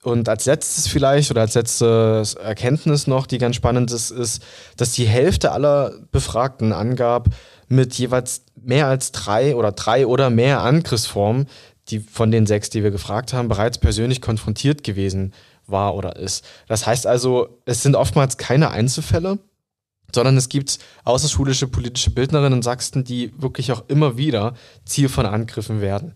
Und als letztes vielleicht oder als letzte Erkenntnis noch, die ganz spannend ist, ist, dass die Hälfte aller Befragten angab, mit jeweils mehr als drei oder drei oder mehr Angriffsformen, die von den sechs, die wir gefragt haben, bereits persönlich konfrontiert gewesen war oder ist. Das heißt also, es sind oftmals keine Einzelfälle, sondern es gibt außerschulische politische Bildnerinnen in Sachsen, die wirklich auch immer wieder Ziel von Angriffen werden.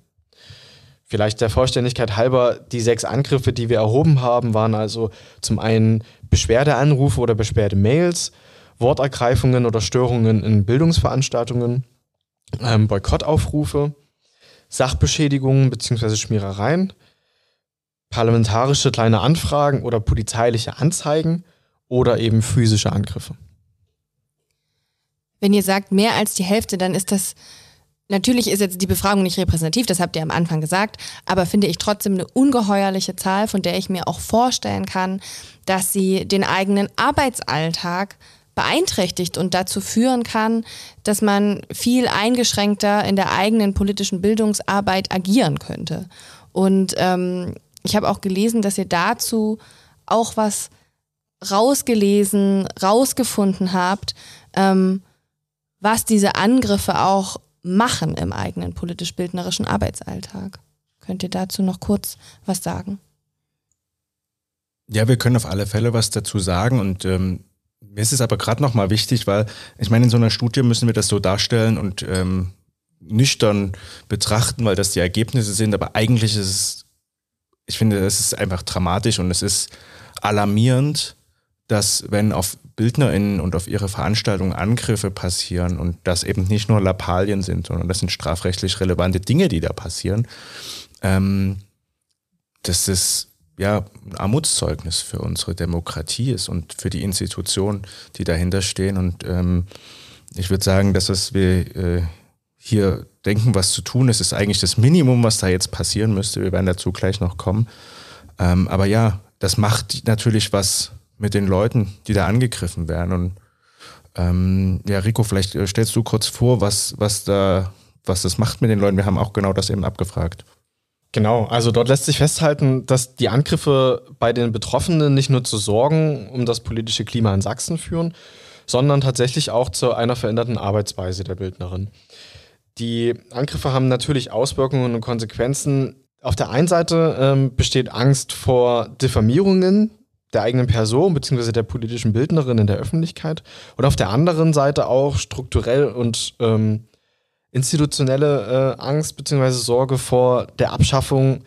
Vielleicht der Vollständigkeit halber, die sechs Angriffe, die wir erhoben haben, waren also zum einen Beschwerdeanrufe oder Beschwerdemails, Wortergreifungen oder Störungen in Bildungsveranstaltungen, ähm, Boykottaufrufe, Sachbeschädigungen bzw. Schmierereien, parlamentarische kleine Anfragen oder polizeiliche Anzeigen oder eben physische Angriffe. Wenn ihr sagt mehr als die Hälfte, dann ist das Natürlich ist jetzt die Befragung nicht repräsentativ, das habt ihr am Anfang gesagt, aber finde ich trotzdem eine ungeheuerliche Zahl, von der ich mir auch vorstellen kann, dass sie den eigenen Arbeitsalltag beeinträchtigt und dazu führen kann, dass man viel eingeschränkter in der eigenen politischen Bildungsarbeit agieren könnte. Und ähm, ich habe auch gelesen, dass ihr dazu auch was rausgelesen, rausgefunden habt, ähm, was diese Angriffe auch machen im eigenen politisch-bildnerischen Arbeitsalltag. Könnt ihr dazu noch kurz was sagen? Ja, wir können auf alle Fälle was dazu sagen und ähm, mir ist es aber gerade nochmal wichtig, weil ich meine, in so einer Studie müssen wir das so darstellen und ähm, nüchtern betrachten, weil das die Ergebnisse sind, aber eigentlich ist es, ich finde, das ist einfach dramatisch und es ist alarmierend, dass wenn auf BildnerInnen und auf ihre Veranstaltungen Angriffe passieren und das eben nicht nur Lappalien sind, sondern das sind strafrechtlich relevante Dinge, die da passieren, ähm, dass es ja ein Armutszeugnis für unsere Demokratie ist und für die Institutionen, die dahinter stehen. Und ähm, ich würde sagen, dass es wir äh, hier denken, was zu tun ist, ist eigentlich das Minimum, was da jetzt passieren müsste. Wir werden dazu gleich noch kommen. Ähm, aber ja, das macht natürlich was mit den Leuten, die da angegriffen werden. Und ähm, ja, Rico, vielleicht äh, stellst du kurz vor, was, was da, was das macht mit den Leuten. Wir haben auch genau das eben abgefragt. Genau, also dort lässt sich festhalten, dass die Angriffe bei den Betroffenen nicht nur zu Sorgen um das politische Klima in Sachsen führen, sondern tatsächlich auch zu einer veränderten Arbeitsweise der Bildnerin. Die Angriffe haben natürlich Auswirkungen und Konsequenzen. Auf der einen Seite ähm, besteht Angst vor Diffamierungen der eigenen Person bzw. der politischen Bildnerin in der Öffentlichkeit und auf der anderen Seite auch strukturell und ähm, institutionelle äh, Angst bzw. Sorge vor der Abschaffung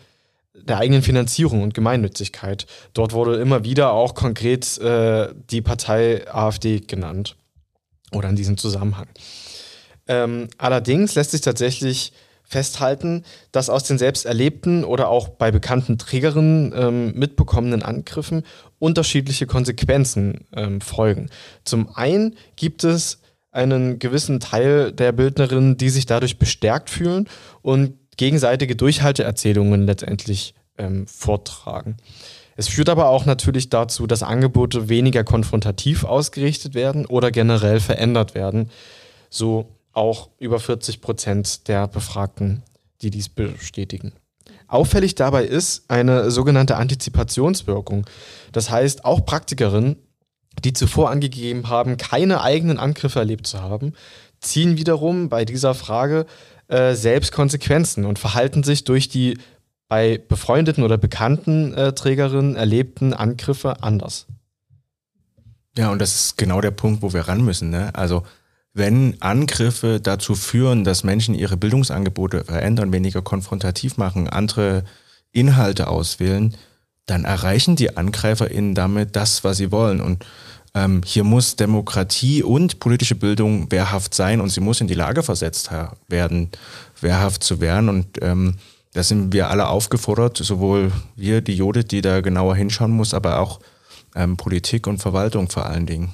der eigenen Finanzierung und Gemeinnützigkeit. Dort wurde immer wieder auch konkret äh, die Partei AfD genannt oder in diesem Zusammenhang. Ähm, allerdings lässt sich tatsächlich festhalten, dass aus den selbst erlebten oder auch bei bekannten Trägerinnen ähm, mitbekommenen Angriffen unterschiedliche Konsequenzen ähm, folgen. Zum einen gibt es einen gewissen Teil der Bildnerinnen, die sich dadurch bestärkt fühlen und gegenseitige Durchhalteerzählungen letztendlich ähm, vortragen. Es führt aber auch natürlich dazu, dass Angebote weniger konfrontativ ausgerichtet werden oder generell verändert werden. So auch über 40 Prozent der Befragten, die dies bestätigen. Auffällig dabei ist eine sogenannte Antizipationswirkung. Das heißt, auch Praktikerinnen, die zuvor angegeben haben, keine eigenen Angriffe erlebt zu haben, ziehen wiederum bei dieser Frage äh, selbst Konsequenzen und verhalten sich durch die bei befreundeten oder bekannten äh, Trägerinnen erlebten Angriffe anders. Ja, und das ist genau der Punkt, wo wir ran müssen. Ne? Also wenn Angriffe dazu führen, dass Menschen ihre Bildungsangebote verändern, weniger konfrontativ machen, andere Inhalte auswählen, dann erreichen die AngreiferInnen damit das, was sie wollen. Und ähm, hier muss Demokratie und politische Bildung wehrhaft sein und sie muss in die Lage versetzt werden, wehrhaft zu werden. Und ähm, da sind wir alle aufgefordert, sowohl wir, die Jode, die da genauer hinschauen muss, aber auch ähm, Politik und Verwaltung vor allen Dingen.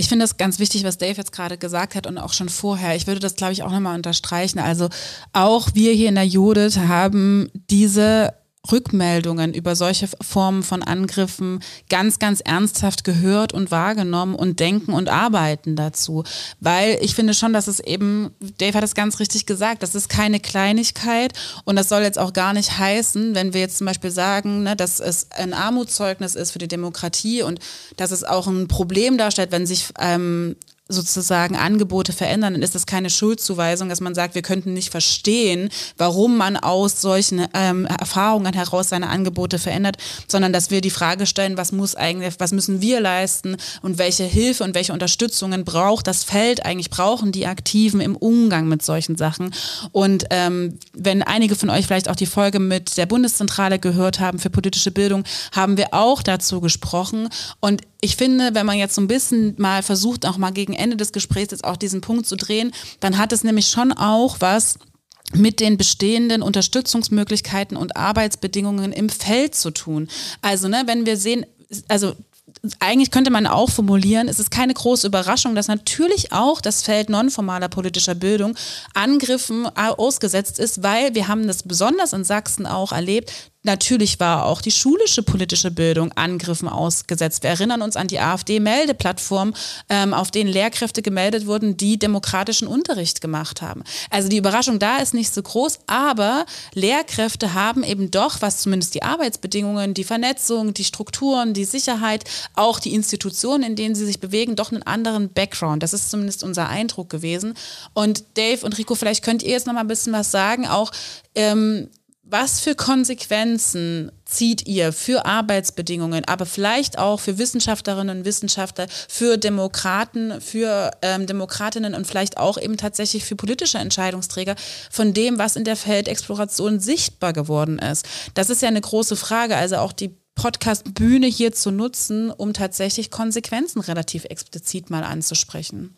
Ich finde es ganz wichtig, was Dave jetzt gerade gesagt hat und auch schon vorher. Ich würde das, glaube ich, auch nochmal unterstreichen. Also auch wir hier in der Judith haben diese Rückmeldungen über solche Formen von Angriffen ganz, ganz ernsthaft gehört und wahrgenommen und denken und arbeiten dazu. Weil ich finde schon, dass es eben, Dave hat es ganz richtig gesagt, das ist keine Kleinigkeit und das soll jetzt auch gar nicht heißen, wenn wir jetzt zum Beispiel sagen, ne, dass es ein Armutszeugnis ist für die Demokratie und dass es auch ein Problem darstellt, wenn sich ähm, sozusagen Angebote verändern, dann ist das keine Schuldzuweisung, dass man sagt, wir könnten nicht verstehen, warum man aus solchen ähm, Erfahrungen heraus seine Angebote verändert, sondern dass wir die Frage stellen, was muss eigentlich, was müssen wir leisten und welche Hilfe und welche Unterstützungen braucht das Feld eigentlich brauchen die Aktiven im Umgang mit solchen Sachen. Und ähm, wenn einige von euch vielleicht auch die Folge mit der Bundeszentrale gehört haben für politische Bildung, haben wir auch dazu gesprochen. Und ich finde, wenn man jetzt so ein bisschen mal versucht, auch mal gegen Ende des Gesprächs jetzt auch diesen Punkt zu drehen, dann hat es nämlich schon auch was mit den bestehenden Unterstützungsmöglichkeiten und Arbeitsbedingungen im Feld zu tun. Also, ne, wenn wir sehen, also eigentlich könnte man auch formulieren, es ist keine große Überraschung, dass natürlich auch das Feld nonformaler politischer Bildung Angriffen ausgesetzt ist, weil wir haben das besonders in Sachsen auch erlebt, Natürlich war auch die schulische politische Bildung Angriffen ausgesetzt. Wir erinnern uns an die AfD-Meldeplattform, ähm, auf denen Lehrkräfte gemeldet wurden, die demokratischen Unterricht gemacht haben. Also die Überraschung da ist nicht so groß, aber Lehrkräfte haben eben doch, was zumindest die Arbeitsbedingungen, die Vernetzung, die Strukturen, die Sicherheit, auch die Institutionen, in denen sie sich bewegen, doch einen anderen Background. Das ist zumindest unser Eindruck gewesen. Und Dave und Rico, vielleicht könnt ihr jetzt noch mal ein bisschen was sagen, auch ähm, was für Konsequenzen zieht ihr für Arbeitsbedingungen, aber vielleicht auch für Wissenschaftlerinnen und Wissenschaftler, für Demokraten, für ähm, Demokratinnen und vielleicht auch eben tatsächlich für politische Entscheidungsträger von dem, was in der Feldexploration sichtbar geworden ist? Das ist ja eine große Frage. Also auch die Podcast-Bühne hier zu nutzen, um tatsächlich Konsequenzen relativ explizit mal anzusprechen.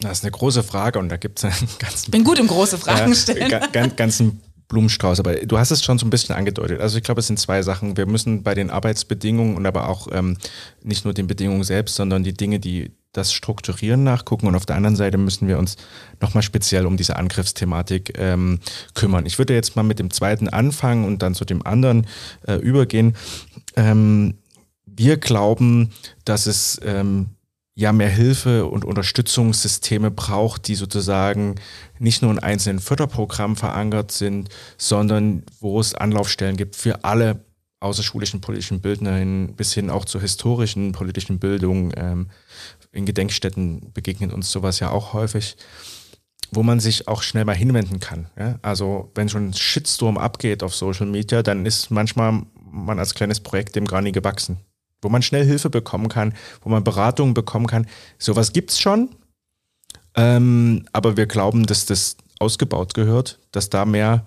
Das ist eine große Frage und da gibt es einen ganzen. Bin gut im große Fragen stellen. Äh, ganzen Blumenstrauß, aber du hast es schon so ein bisschen angedeutet. Also ich glaube, es sind zwei Sachen. Wir müssen bei den Arbeitsbedingungen und aber auch ähm, nicht nur den Bedingungen selbst, sondern die Dinge, die das Strukturieren nachgucken. Und auf der anderen Seite müssen wir uns nochmal speziell um diese Angriffsthematik ähm, kümmern. Ich würde jetzt mal mit dem zweiten anfangen und dann zu dem anderen äh, übergehen. Ähm, wir glauben, dass es ähm, ja mehr Hilfe und Unterstützungssysteme braucht, die sozusagen nicht nur in einzelnen Förderprogrammen verankert sind, sondern wo es Anlaufstellen gibt für alle außerschulischen politischen Bildnerinnen bis hin auch zur historischen politischen Bildung. Ähm, in Gedenkstätten begegnet uns sowas ja auch häufig, wo man sich auch schnell mal hinwenden kann. Ja? Also wenn schon ein Shitstorm abgeht auf Social Media, dann ist manchmal man als kleines Projekt dem gar nie gewachsen wo man schnell Hilfe bekommen kann, wo man Beratungen bekommen kann. Sowas gibt es schon, ähm, aber wir glauben, dass das ausgebaut gehört, dass da mehr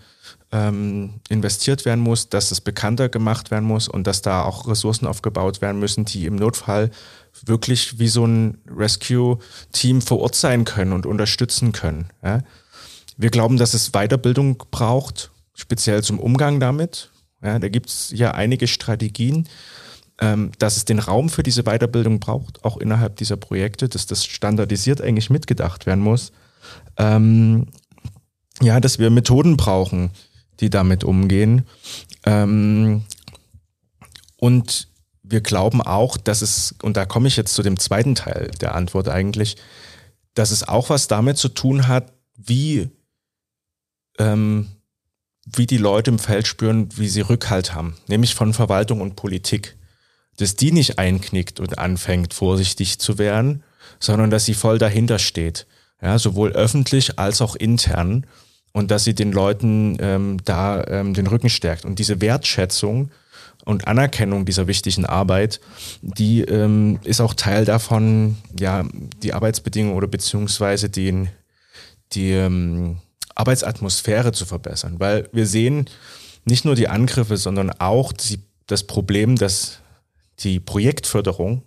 ähm, investiert werden muss, dass das bekannter gemacht werden muss und dass da auch Ressourcen aufgebaut werden müssen, die im Notfall wirklich wie so ein Rescue-Team vor Ort sein können und unterstützen können. Ja? Wir glauben, dass es Weiterbildung braucht, speziell zum Umgang damit. Ja, da gibt es ja einige Strategien dass es den Raum für diese Weiterbildung braucht, auch innerhalb dieser Projekte, dass das standardisiert eigentlich mitgedacht werden muss. Ähm, ja, dass wir Methoden brauchen, die damit umgehen. Ähm, und wir glauben auch, dass es, und da komme ich jetzt zu dem zweiten Teil der Antwort eigentlich, dass es auch was damit zu tun hat, wie, ähm, wie die Leute im Feld spüren, wie sie Rückhalt haben, nämlich von Verwaltung und Politik. Dass die nicht einknickt und anfängt, vorsichtig zu werden, sondern dass sie voll dahinter steht. Ja, sowohl öffentlich als auch intern. Und dass sie den Leuten ähm, da ähm, den Rücken stärkt. Und diese Wertschätzung und Anerkennung dieser wichtigen Arbeit, die ähm, ist auch Teil davon, ja, die Arbeitsbedingungen oder beziehungsweise den, die ähm, Arbeitsatmosphäre zu verbessern. Weil wir sehen nicht nur die Angriffe, sondern auch die, das Problem, dass die Projektförderung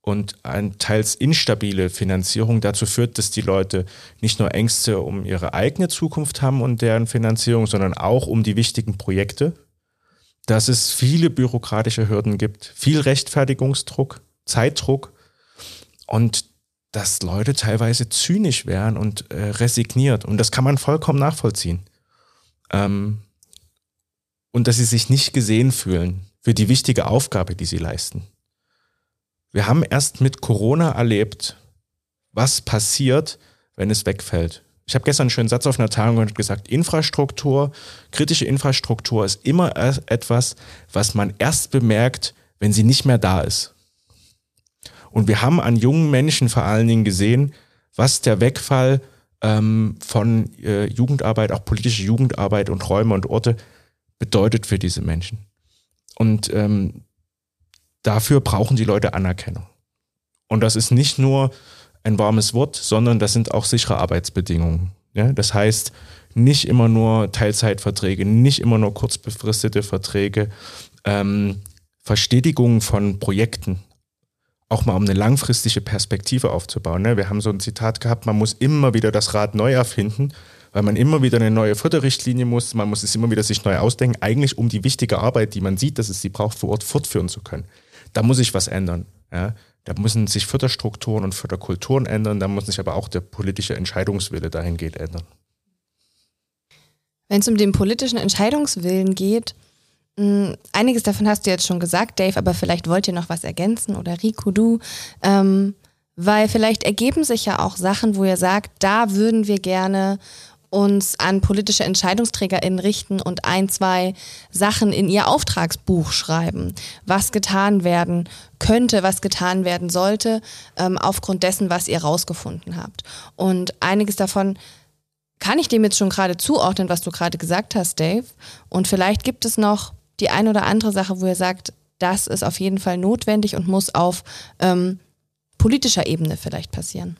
und eine teils instabile Finanzierung dazu führt, dass die Leute nicht nur Ängste um ihre eigene Zukunft haben und deren Finanzierung, sondern auch um die wichtigen Projekte, dass es viele bürokratische Hürden gibt, viel Rechtfertigungsdruck, Zeitdruck und dass Leute teilweise zynisch wären und äh, resigniert. Und das kann man vollkommen nachvollziehen. Ähm, und dass sie sich nicht gesehen fühlen für die wichtige Aufgabe, die sie leisten. Wir haben erst mit Corona erlebt, was passiert, wenn es wegfällt. Ich habe gestern einen schönen Satz auf einer Tagung gesagt, Infrastruktur, kritische Infrastruktur ist immer etwas, was man erst bemerkt, wenn sie nicht mehr da ist. Und wir haben an jungen Menschen vor allen Dingen gesehen, was der Wegfall ähm, von äh, Jugendarbeit, auch politische Jugendarbeit und Räume und Orte bedeutet für diese Menschen. Und ähm, dafür brauchen die Leute Anerkennung. Und das ist nicht nur ein warmes Wort, sondern das sind auch sichere Arbeitsbedingungen. Ja? Das heißt, nicht immer nur Teilzeitverträge, nicht immer nur kurzbefristete Verträge, ähm, Verstetigung von Projekten, auch mal um eine langfristige Perspektive aufzubauen. Ne? Wir haben so ein Zitat gehabt, man muss immer wieder das Rad neu erfinden, weil man immer wieder eine neue Förderrichtlinie muss, man muss es immer wieder sich neu ausdenken, eigentlich um die wichtige Arbeit, die man sieht, dass es sie braucht, vor Ort fortführen zu können. Da muss sich was ändern. Ja? Da müssen sich Förderstrukturen und Förderkulturen ändern, da muss sich aber auch der politische Entscheidungswille dahingehend ändern. Wenn es um den politischen Entscheidungswillen geht, mh, einiges davon hast du jetzt schon gesagt, Dave, aber vielleicht wollt ihr noch was ergänzen oder Rico, du. Ähm, weil vielleicht ergeben sich ja auch Sachen, wo ihr sagt, da würden wir gerne uns an politische EntscheidungsträgerInnen richten und ein, zwei Sachen in ihr Auftragsbuch schreiben, was getan werden könnte, was getan werden sollte, ähm, aufgrund dessen, was ihr rausgefunden habt. Und einiges davon kann ich dem jetzt schon gerade zuordnen, was du gerade gesagt hast, Dave. Und vielleicht gibt es noch die ein oder andere Sache, wo ihr sagt, das ist auf jeden Fall notwendig und muss auf ähm, politischer Ebene vielleicht passieren.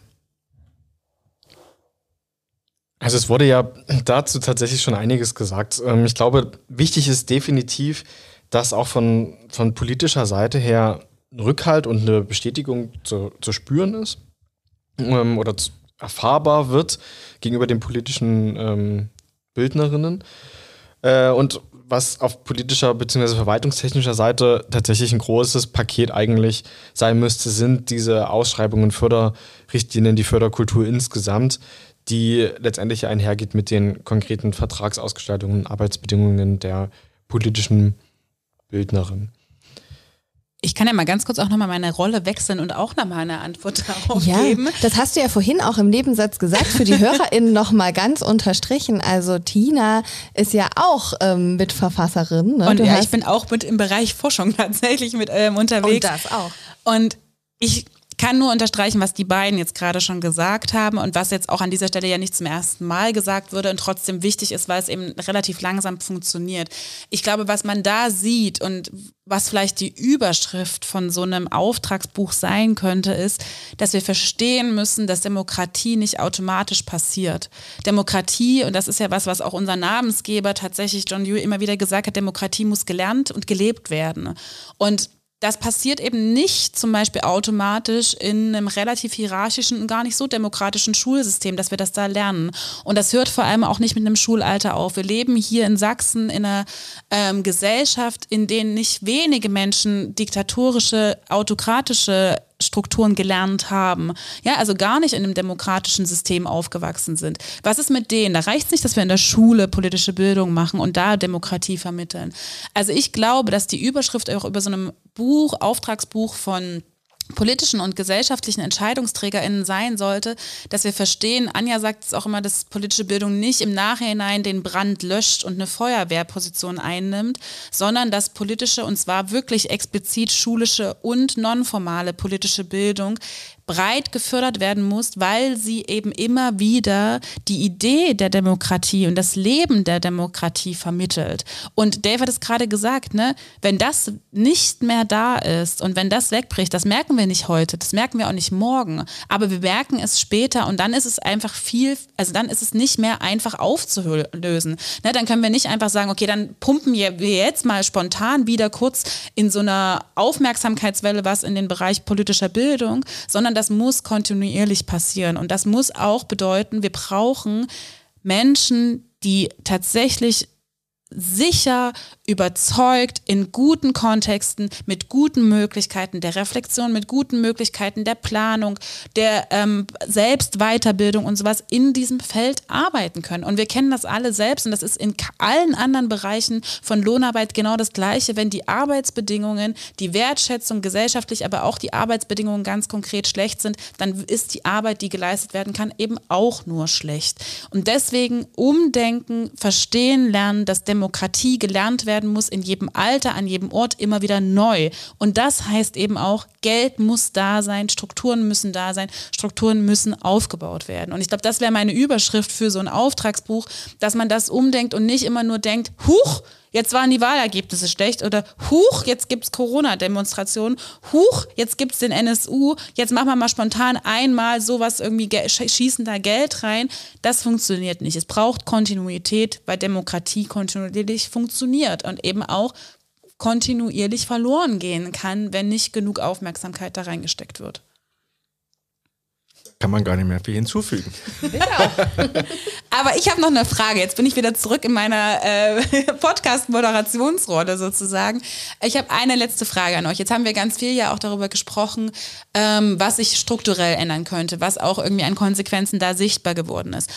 Also es wurde ja dazu tatsächlich schon einiges gesagt. Ähm, ich glaube, wichtig ist definitiv, dass auch von, von politischer Seite her ein Rückhalt und eine Bestätigung zu, zu spüren ist ähm, oder erfahrbar wird gegenüber den politischen ähm, Bildnerinnen. Äh, und was auf politischer bzw. verwaltungstechnischer Seite tatsächlich ein großes Paket eigentlich sein müsste, sind diese Ausschreibungen, Förderrichtlinien, die Förderkultur insgesamt, die letztendlich einhergeht mit den konkreten Vertragsausgestaltungen, Arbeitsbedingungen der politischen Bildnerin. Ich kann ja mal ganz kurz auch nochmal meine Rolle wechseln und auch nochmal eine Antwort darauf ja, geben. Das hast du ja vorhin auch im Nebensatz gesagt, für die HörerInnen nochmal ganz unterstrichen. Also Tina ist ja auch ähm, Mitverfasserin. Ne? Und du ja, ich bin auch mit im Bereich Forschung tatsächlich mit ähm, unterwegs. Und das auch. Und ich kann nur unterstreichen, was die beiden jetzt gerade schon gesagt haben und was jetzt auch an dieser Stelle ja nicht zum ersten Mal gesagt wurde und trotzdem wichtig ist, weil es eben relativ langsam funktioniert. Ich glaube, was man da sieht und was vielleicht die Überschrift von so einem Auftragsbuch sein könnte, ist, dass wir verstehen müssen, dass Demokratie nicht automatisch passiert. Demokratie, und das ist ja was, was auch unser Namensgeber tatsächlich John Dewey immer wieder gesagt hat, Demokratie muss gelernt und gelebt werden. Und das passiert eben nicht zum Beispiel automatisch in einem relativ hierarchischen und gar nicht so demokratischen Schulsystem, dass wir das da lernen. Und das hört vor allem auch nicht mit einem Schulalter auf. Wir leben hier in Sachsen in einer ähm, Gesellschaft, in denen nicht wenige Menschen diktatorische, autokratische Strukturen gelernt haben, ja, also gar nicht in einem demokratischen System aufgewachsen sind. Was ist mit denen? Da reicht es nicht, dass wir in der Schule politische Bildung machen und da Demokratie vermitteln. Also ich glaube, dass die Überschrift auch über so einem Buch, Auftragsbuch von politischen und gesellschaftlichen EntscheidungsträgerInnen sein sollte, dass wir verstehen, Anja sagt es auch immer, dass politische Bildung nicht im Nachhinein den Brand löscht und eine Feuerwehrposition einnimmt, sondern dass politische, und zwar wirklich explizit schulische und nonformale politische Bildung breit gefördert werden muss, weil sie eben immer wieder die Idee der Demokratie und das Leben der Demokratie vermittelt. Und Dave hat es gerade gesagt, ne, wenn das nicht mehr da ist und wenn das wegbricht, das merken wir nicht heute, das merken wir auch nicht morgen, aber wir merken es später und dann ist es einfach viel, also dann ist es nicht mehr einfach aufzulösen. Ne, dann können wir nicht einfach sagen, okay, dann pumpen wir jetzt mal spontan wieder kurz in so einer Aufmerksamkeitswelle was in den Bereich politischer Bildung, sondern das das muss kontinuierlich passieren. Und das muss auch bedeuten, wir brauchen Menschen, die tatsächlich sicher, überzeugt, in guten Kontexten, mit guten Möglichkeiten der Reflexion, mit guten Möglichkeiten der Planung, der ähm, Selbstweiterbildung und sowas in diesem Feld arbeiten können. Und wir kennen das alle selbst und das ist in allen anderen Bereichen von Lohnarbeit genau das Gleiche. Wenn die Arbeitsbedingungen, die Wertschätzung gesellschaftlich, aber auch die Arbeitsbedingungen ganz konkret schlecht sind, dann ist die Arbeit, die geleistet werden kann, eben auch nur schlecht. Und deswegen umdenken, verstehen, lernen, dass Demokratie Demokratie gelernt werden muss in jedem Alter, an jedem Ort immer wieder neu. Und das heißt eben auch, Geld muss da sein, Strukturen müssen da sein, Strukturen müssen aufgebaut werden. Und ich glaube, das wäre meine Überschrift für so ein Auftragsbuch, dass man das umdenkt und nicht immer nur denkt, huch, jetzt waren die Wahlergebnisse schlecht oder huch, jetzt gibt es Corona-Demonstrationen, huch, jetzt gibt es den NSU, jetzt machen wir mal spontan einmal sowas irgendwie, schießen da Geld rein. Das funktioniert nicht. Es braucht Kontinuität, weil Demokratie kontinuierlich funktioniert und eben auch kontinuierlich verloren gehen kann, wenn nicht genug Aufmerksamkeit da reingesteckt wird kann man gar nicht mehr viel hinzufügen. Ja. Aber ich habe noch eine Frage. Jetzt bin ich wieder zurück in meiner äh, Podcast-Moderationsrolle sozusagen. Ich habe eine letzte Frage an euch. Jetzt haben wir ganz viel ja auch darüber gesprochen, ähm, was sich strukturell ändern könnte, was auch irgendwie an Konsequenzen da sichtbar geworden ist.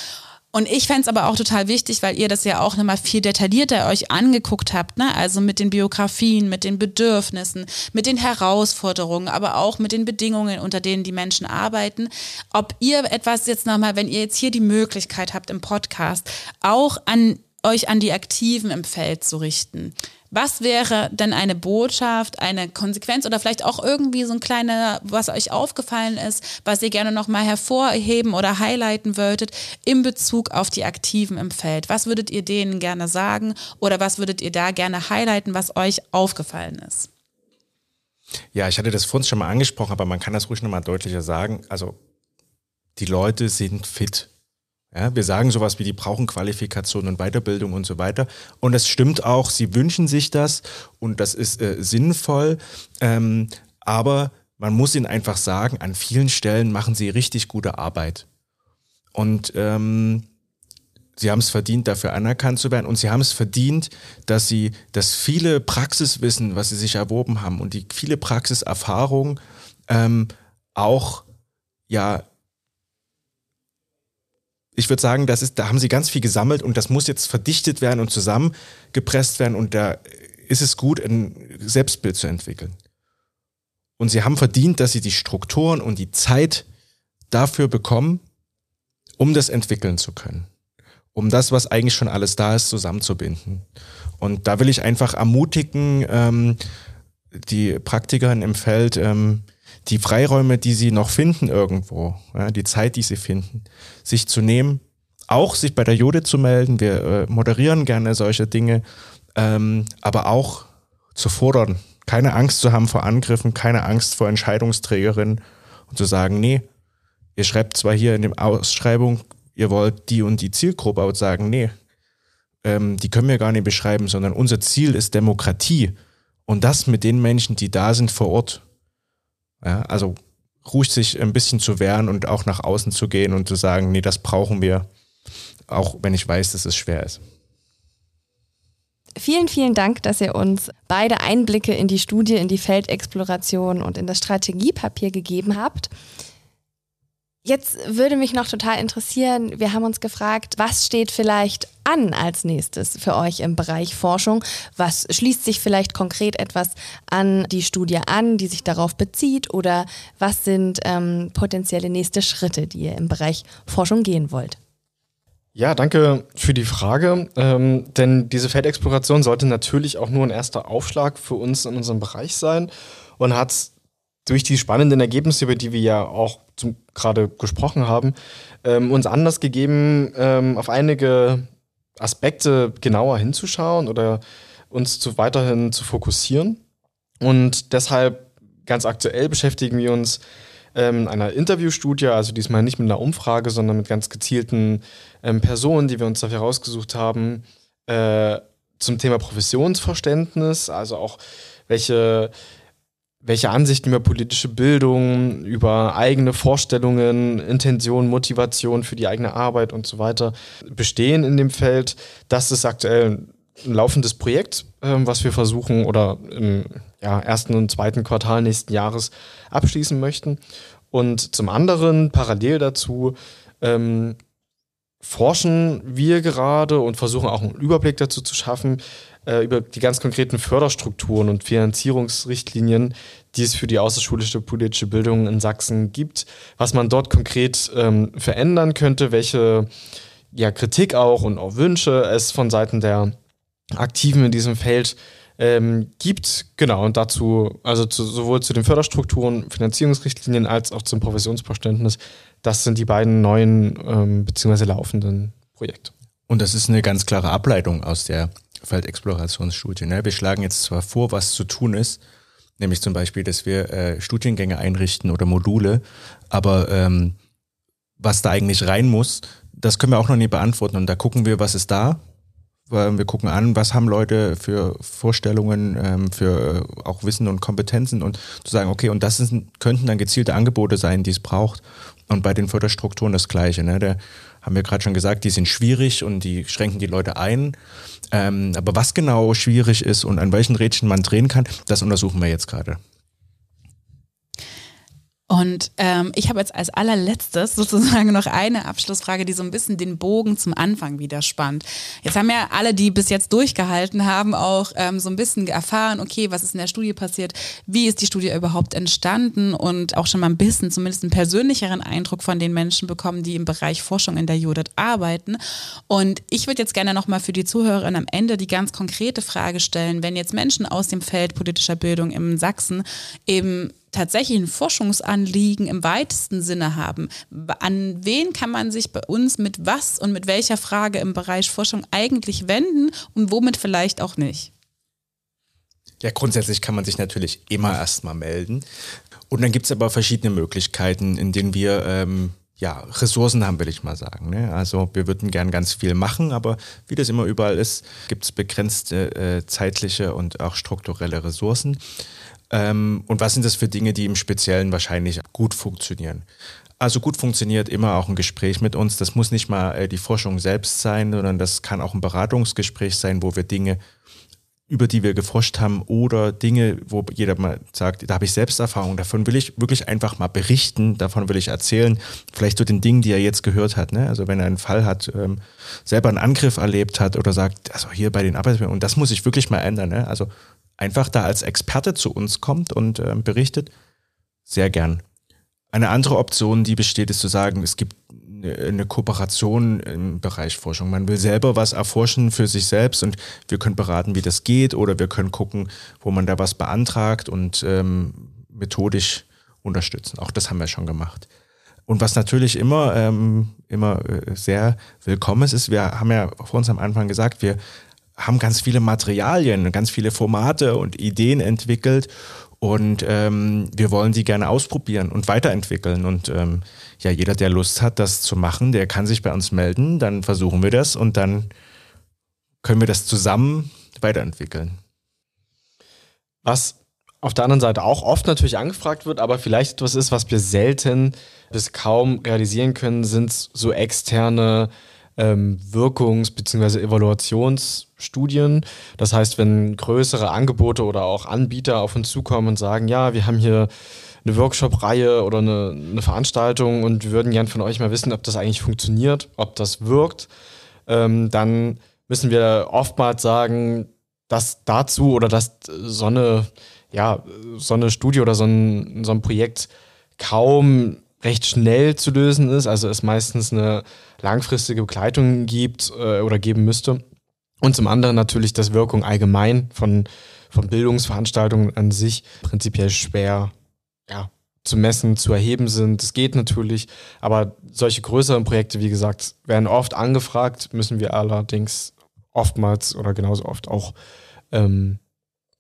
Und ich fände es aber auch total wichtig, weil ihr das ja auch nochmal viel detaillierter euch angeguckt habt, ne? Also mit den Biografien, mit den Bedürfnissen, mit den Herausforderungen, aber auch mit den Bedingungen, unter denen die Menschen arbeiten. Ob ihr etwas jetzt nochmal, wenn ihr jetzt hier die Möglichkeit habt im Podcast, auch an euch an die Aktiven im Feld zu richten. Was wäre denn eine Botschaft, eine Konsequenz oder vielleicht auch irgendwie so ein kleiner, was euch aufgefallen ist, was ihr gerne nochmal hervorheben oder highlighten wolltet in Bezug auf die Aktiven im Feld? Was würdet ihr denen gerne sagen oder was würdet ihr da gerne highlighten, was euch aufgefallen ist? Ja, ich hatte das vorhin schon mal angesprochen, aber man kann das ruhig nochmal deutlicher sagen. Also die Leute sind fit. Ja, wir sagen sowas wie, die brauchen Qualifikation und Weiterbildung und so weiter. Und das stimmt auch, sie wünschen sich das und das ist äh, sinnvoll. Ähm, aber man muss ihnen einfach sagen, an vielen Stellen machen sie richtig gute Arbeit. Und ähm, sie haben es verdient, dafür anerkannt zu werden. Und sie haben es verdient, dass sie das viele Praxiswissen, was sie sich erworben haben und die viele Praxiserfahrung ähm, auch ja ich würde sagen, das ist, da haben sie ganz viel gesammelt und das muss jetzt verdichtet werden und zusammengepresst werden und da ist es gut, ein Selbstbild zu entwickeln. Und sie haben verdient, dass sie die Strukturen und die Zeit dafür bekommen, um das entwickeln zu können. Um das, was eigentlich schon alles da ist, zusammenzubinden. Und da will ich einfach ermutigen, ähm, die Praktikerin im Feld, ähm, die Freiräume, die sie noch finden irgendwo, ja, die Zeit, die sie finden, sich zu nehmen, auch sich bei der Jode zu melden. Wir äh, moderieren gerne solche Dinge, ähm, aber auch zu fordern, keine Angst zu haben vor Angriffen, keine Angst vor Entscheidungsträgerinnen und zu sagen, nee, ihr schreibt zwar hier in der Ausschreibung, ihr wollt die und die Zielgruppe, aber sagen, nee, ähm, die können wir gar nicht beschreiben, sondern unser Ziel ist Demokratie. Und das mit den Menschen, die da sind vor Ort. Ja, also ruhig sich ein bisschen zu wehren und auch nach außen zu gehen und zu sagen, nee, das brauchen wir, auch wenn ich weiß, dass es schwer ist. vielen, vielen Dank, dass ihr uns beide Einblicke in die Studie, in die Feldexploration und in das Strategiepapier gegeben habt. Jetzt würde mich noch total interessieren, wir haben uns gefragt, was steht vielleicht an als nächstes für euch im Bereich Forschung? Was schließt sich vielleicht konkret etwas an die Studie an, die sich darauf bezieht? Oder was sind ähm, potenzielle nächste Schritte, die ihr im Bereich Forschung gehen wollt? Ja, danke für die Frage. Ähm, denn diese Feldexploration sollte natürlich auch nur ein erster Aufschlag für uns in unserem Bereich sein und hat durch die spannenden Ergebnisse, über die wir ja auch gerade gesprochen haben, ähm, uns Anlass gegeben, ähm, auf einige Aspekte genauer hinzuschauen oder uns zu, weiterhin zu fokussieren. Und deshalb ganz aktuell beschäftigen wir uns ähm, einer Interviewstudie, also diesmal nicht mit einer Umfrage, sondern mit ganz gezielten ähm, Personen, die wir uns dafür herausgesucht haben, äh, zum Thema Professionsverständnis, also auch welche welche Ansichten über politische Bildung, über eigene Vorstellungen, Intention, Motivation für die eigene Arbeit und so weiter bestehen in dem Feld. Das ist aktuell ein laufendes Projekt, ähm, was wir versuchen oder im ja, ersten und zweiten Quartal nächsten Jahres abschließen möchten. Und zum anderen, parallel dazu, ähm, forschen wir gerade und versuchen auch einen Überblick dazu zu schaffen, äh, über die ganz konkreten Förderstrukturen und Finanzierungsrichtlinien, die es für die außerschulische politische Bildung in Sachsen gibt, was man dort konkret ähm, verändern könnte, welche ja, Kritik auch und auch Wünsche es von Seiten der Aktiven in diesem Feld ähm, gibt. Genau, und dazu, also zu, sowohl zu den Förderstrukturen, Finanzierungsrichtlinien als auch zum Professionsverständnis, das sind die beiden neuen ähm, bzw. laufenden Projekte. Und das ist eine ganz klare Ableitung aus der Feldexplorationsstudie. Ne? Wir schlagen jetzt zwar vor, was zu tun ist, nämlich zum Beispiel, dass wir äh, Studiengänge einrichten oder Module, aber ähm, was da eigentlich rein muss, das können wir auch noch nie beantworten. Und da gucken wir, was ist da. Wir gucken an, was haben Leute für Vorstellungen, ähm, für äh, auch Wissen und Kompetenzen und zu sagen, okay, und das ist, könnten dann gezielte Angebote sein, die es braucht. Und bei den Förderstrukturen das Gleiche. Ne? Da haben wir gerade schon gesagt, die sind schwierig und die schränken die Leute ein. Ähm, aber was genau schwierig ist und an welchen Rädchen man drehen kann, das untersuchen wir jetzt gerade. Und ähm, ich habe jetzt als allerletztes sozusagen noch eine Abschlussfrage, die so ein bisschen den Bogen zum Anfang wieder spannt. Jetzt haben ja alle, die bis jetzt durchgehalten haben, auch ähm, so ein bisschen erfahren, okay, was ist in der Studie passiert, wie ist die Studie überhaupt entstanden und auch schon mal ein bisschen, zumindest einen persönlicheren Eindruck von den Menschen bekommen, die im Bereich Forschung in der Judith arbeiten. Und ich würde jetzt gerne nochmal für die Zuhörerinnen am Ende die ganz konkrete Frage stellen, wenn jetzt Menschen aus dem Feld politischer Bildung in Sachsen eben tatsächlich ein Forschungsanliegen im weitesten Sinne haben, an wen kann man sich bei uns mit was und mit welcher Frage im Bereich Forschung eigentlich wenden und womit vielleicht auch nicht? Ja, grundsätzlich kann man sich natürlich immer erstmal melden. Und dann gibt es aber verschiedene Möglichkeiten, in denen wir ähm, ja, Ressourcen haben, will ich mal sagen. Ne? Also wir würden gern ganz viel machen, aber wie das immer überall ist, gibt es begrenzte äh, zeitliche und auch strukturelle Ressourcen. Ähm, und was sind das für Dinge, die im Speziellen wahrscheinlich gut funktionieren? Also gut funktioniert immer auch ein Gespräch mit uns. Das muss nicht mal äh, die Forschung selbst sein, sondern das kann auch ein Beratungsgespräch sein, wo wir Dinge, über die wir geforscht haben oder Dinge, wo jeder mal sagt, da habe ich Selbsterfahrung, davon will ich wirklich einfach mal berichten, davon will ich erzählen, vielleicht zu den Dingen, die er jetzt gehört hat. Ne? Also wenn er einen Fall hat, ähm, selber einen Angriff erlebt hat oder sagt, also hier bei den Arbeitsmitteln, und das muss ich wirklich mal ändern. Ne? Also einfach da als Experte zu uns kommt und äh, berichtet, sehr gern. Eine andere Option, die besteht, ist zu sagen, es gibt eine Kooperation im Bereich Forschung. Man will selber was erforschen für sich selbst und wir können beraten, wie das geht oder wir können gucken, wo man da was beantragt und ähm, methodisch unterstützen. Auch das haben wir schon gemacht. Und was natürlich immer, ähm, immer äh, sehr willkommen ist, ist, wir haben ja vor uns am Anfang gesagt, wir haben ganz viele Materialien, ganz viele Formate und Ideen entwickelt und ähm, wir wollen die gerne ausprobieren und weiterentwickeln. Und ähm, ja, jeder, der Lust hat, das zu machen, der kann sich bei uns melden, dann versuchen wir das und dann können wir das zusammen weiterentwickeln. Was auf der anderen Seite auch oft natürlich angefragt wird, aber vielleicht etwas ist, was wir selten bis kaum realisieren können, sind so externe ähm, Wirkungs- bzw. Evaluationsstudien. Das heißt, wenn größere Angebote oder auch Anbieter auf uns zukommen und sagen, ja, wir haben hier eine Workshop-Reihe oder eine, eine, Veranstaltung und wir würden gern von euch mal wissen, ob das eigentlich funktioniert, ob das wirkt, ähm, dann müssen wir oftmals sagen, dass dazu oder dass so eine, ja, so eine Studie oder so ein, so ein Projekt kaum recht schnell zu lösen ist, also es meistens eine langfristige Begleitung gibt äh, oder geben müsste. Und zum anderen natürlich, dass Wirkung allgemein von, von Bildungsveranstaltungen an sich prinzipiell schwer ja, zu messen, zu erheben sind. Es geht natürlich, aber solche größeren Projekte, wie gesagt, werden oft angefragt, müssen wir allerdings oftmals oder genauso oft auch ähm,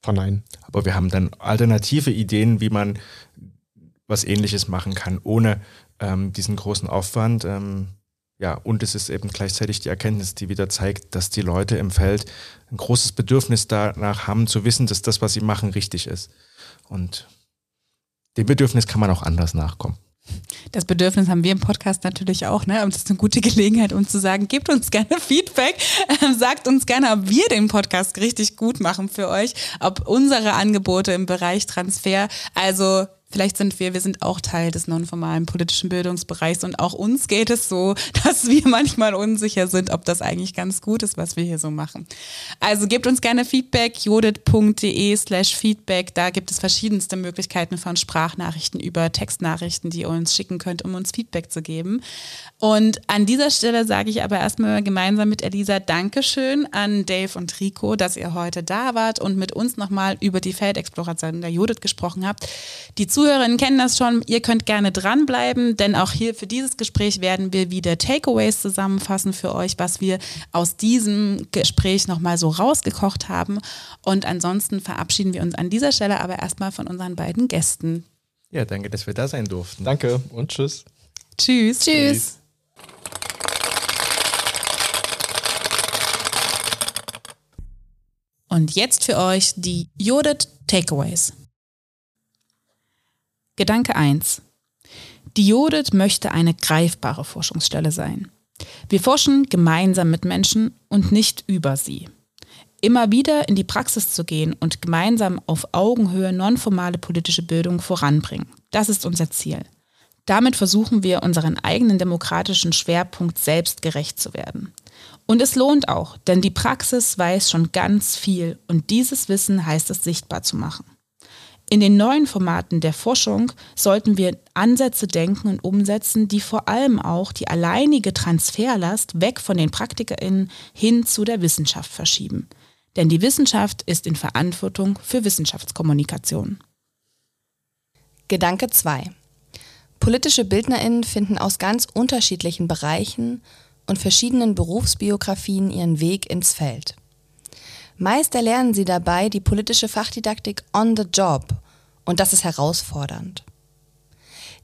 verneinen. Aber wir haben dann alternative Ideen, wie man was ähnliches machen kann, ohne ähm, diesen großen Aufwand. Ähm, ja, und es ist eben gleichzeitig die Erkenntnis, die wieder zeigt, dass die Leute im Feld ein großes Bedürfnis danach haben, zu wissen, dass das, was sie machen, richtig ist. Und dem Bedürfnis kann man auch anders nachkommen. Das Bedürfnis haben wir im Podcast natürlich auch, ne? Und das ist eine gute Gelegenheit, uns zu sagen, gebt uns gerne Feedback, äh, sagt uns gerne, ob wir den Podcast richtig gut machen für euch, ob unsere Angebote im Bereich Transfer, also Vielleicht sind wir, wir sind auch Teil des nonformalen politischen Bildungsbereichs und auch uns geht es so, dass wir manchmal unsicher sind, ob das eigentlich ganz gut ist, was wir hier so machen. Also gebt uns gerne Feedback, jodit.de slash Feedback. Da gibt es verschiedenste Möglichkeiten von Sprachnachrichten über Textnachrichten, die ihr uns schicken könnt, um uns Feedback zu geben. Und an dieser Stelle sage ich aber erstmal gemeinsam mit Elisa Dankeschön an Dave und Rico, dass ihr heute da wart und mit uns nochmal über die Feldexploration der Judith gesprochen habt. Die Zuhörerinnen kennen das schon. Ihr könnt gerne dranbleiben, denn auch hier für dieses Gespräch werden wir wieder Takeaways zusammenfassen für euch, was wir aus diesem Gespräch nochmal so rausgekocht haben. Und ansonsten verabschieden wir uns an dieser Stelle aber erstmal von unseren beiden Gästen. Ja, danke, dass wir da sein durften. Danke und tschüss. Tschüss. Tschüss. Und jetzt für euch die Jodit Takeaways. Gedanke 1. Die Jodit möchte eine greifbare Forschungsstelle sein. Wir forschen gemeinsam mit Menschen und nicht über sie. Immer wieder in die Praxis zu gehen und gemeinsam auf Augenhöhe nonformale politische Bildung voranbringen. Das ist unser Ziel. Damit versuchen wir, unseren eigenen demokratischen Schwerpunkt selbst gerecht zu werden. Und es lohnt auch, denn die Praxis weiß schon ganz viel und dieses Wissen heißt es sichtbar zu machen. In den neuen Formaten der Forschung sollten wir Ansätze denken und umsetzen, die vor allem auch die alleinige Transferlast weg von den PraktikerInnen hin zu der Wissenschaft verschieben. Denn die Wissenschaft ist in Verantwortung für Wissenschaftskommunikation. Gedanke 2. Politische BildnerInnen finden aus ganz unterschiedlichen Bereichen und verschiedenen Berufsbiografien ihren Weg ins Feld. Meist erlernen sie dabei die politische Fachdidaktik on the job und das ist herausfordernd.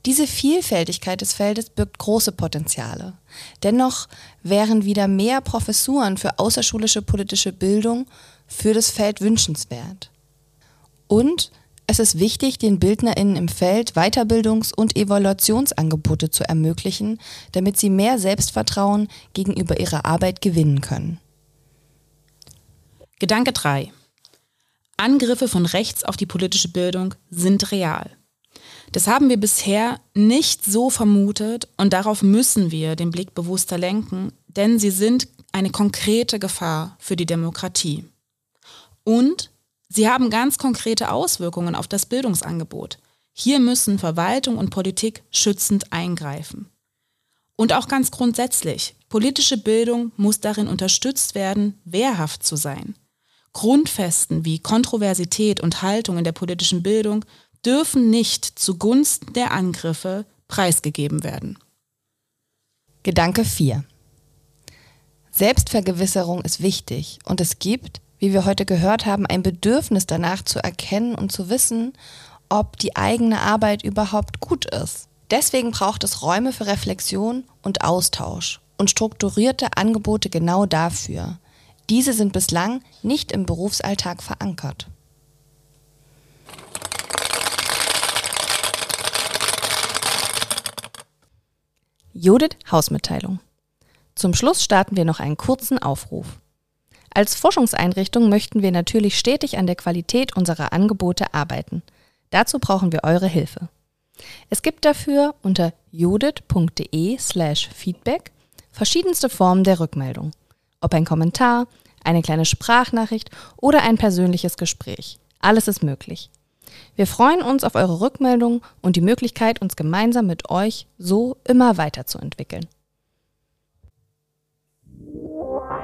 Diese Vielfältigkeit des Feldes birgt große Potenziale. Dennoch wären wieder mehr Professuren für außerschulische politische Bildung für das Feld wünschenswert. Und es ist wichtig, den BildnerInnen im Feld Weiterbildungs- und Evaluationsangebote zu ermöglichen, damit sie mehr Selbstvertrauen gegenüber ihrer Arbeit gewinnen können. Gedanke 3. Angriffe von rechts auf die politische Bildung sind real. Das haben wir bisher nicht so vermutet und darauf müssen wir den Blick bewusster lenken, denn sie sind eine konkrete Gefahr für die Demokratie. Und sie haben ganz konkrete Auswirkungen auf das Bildungsangebot. Hier müssen Verwaltung und Politik schützend eingreifen. Und auch ganz grundsätzlich, politische Bildung muss darin unterstützt werden, wehrhaft zu sein. Grundfesten wie Kontroversität und Haltung in der politischen Bildung dürfen nicht zugunsten der Angriffe preisgegeben werden. Gedanke 4. Selbstvergewisserung ist wichtig und es gibt, wie wir heute gehört haben, ein Bedürfnis danach zu erkennen und zu wissen, ob die eigene Arbeit überhaupt gut ist. Deswegen braucht es Räume für Reflexion und Austausch und strukturierte Angebote genau dafür. Diese sind bislang nicht im Berufsalltag verankert. Judith Hausmitteilung. Zum Schluss starten wir noch einen kurzen Aufruf. Als Forschungseinrichtung möchten wir natürlich stetig an der Qualität unserer Angebote arbeiten. Dazu brauchen wir eure Hilfe. Es gibt dafür unter judith.de slash feedback verschiedenste Formen der Rückmeldung. Ob ein Kommentar, eine kleine Sprachnachricht oder ein persönliches Gespräch. Alles ist möglich. Wir freuen uns auf eure Rückmeldung und die Möglichkeit, uns gemeinsam mit euch so immer weiterzuentwickeln.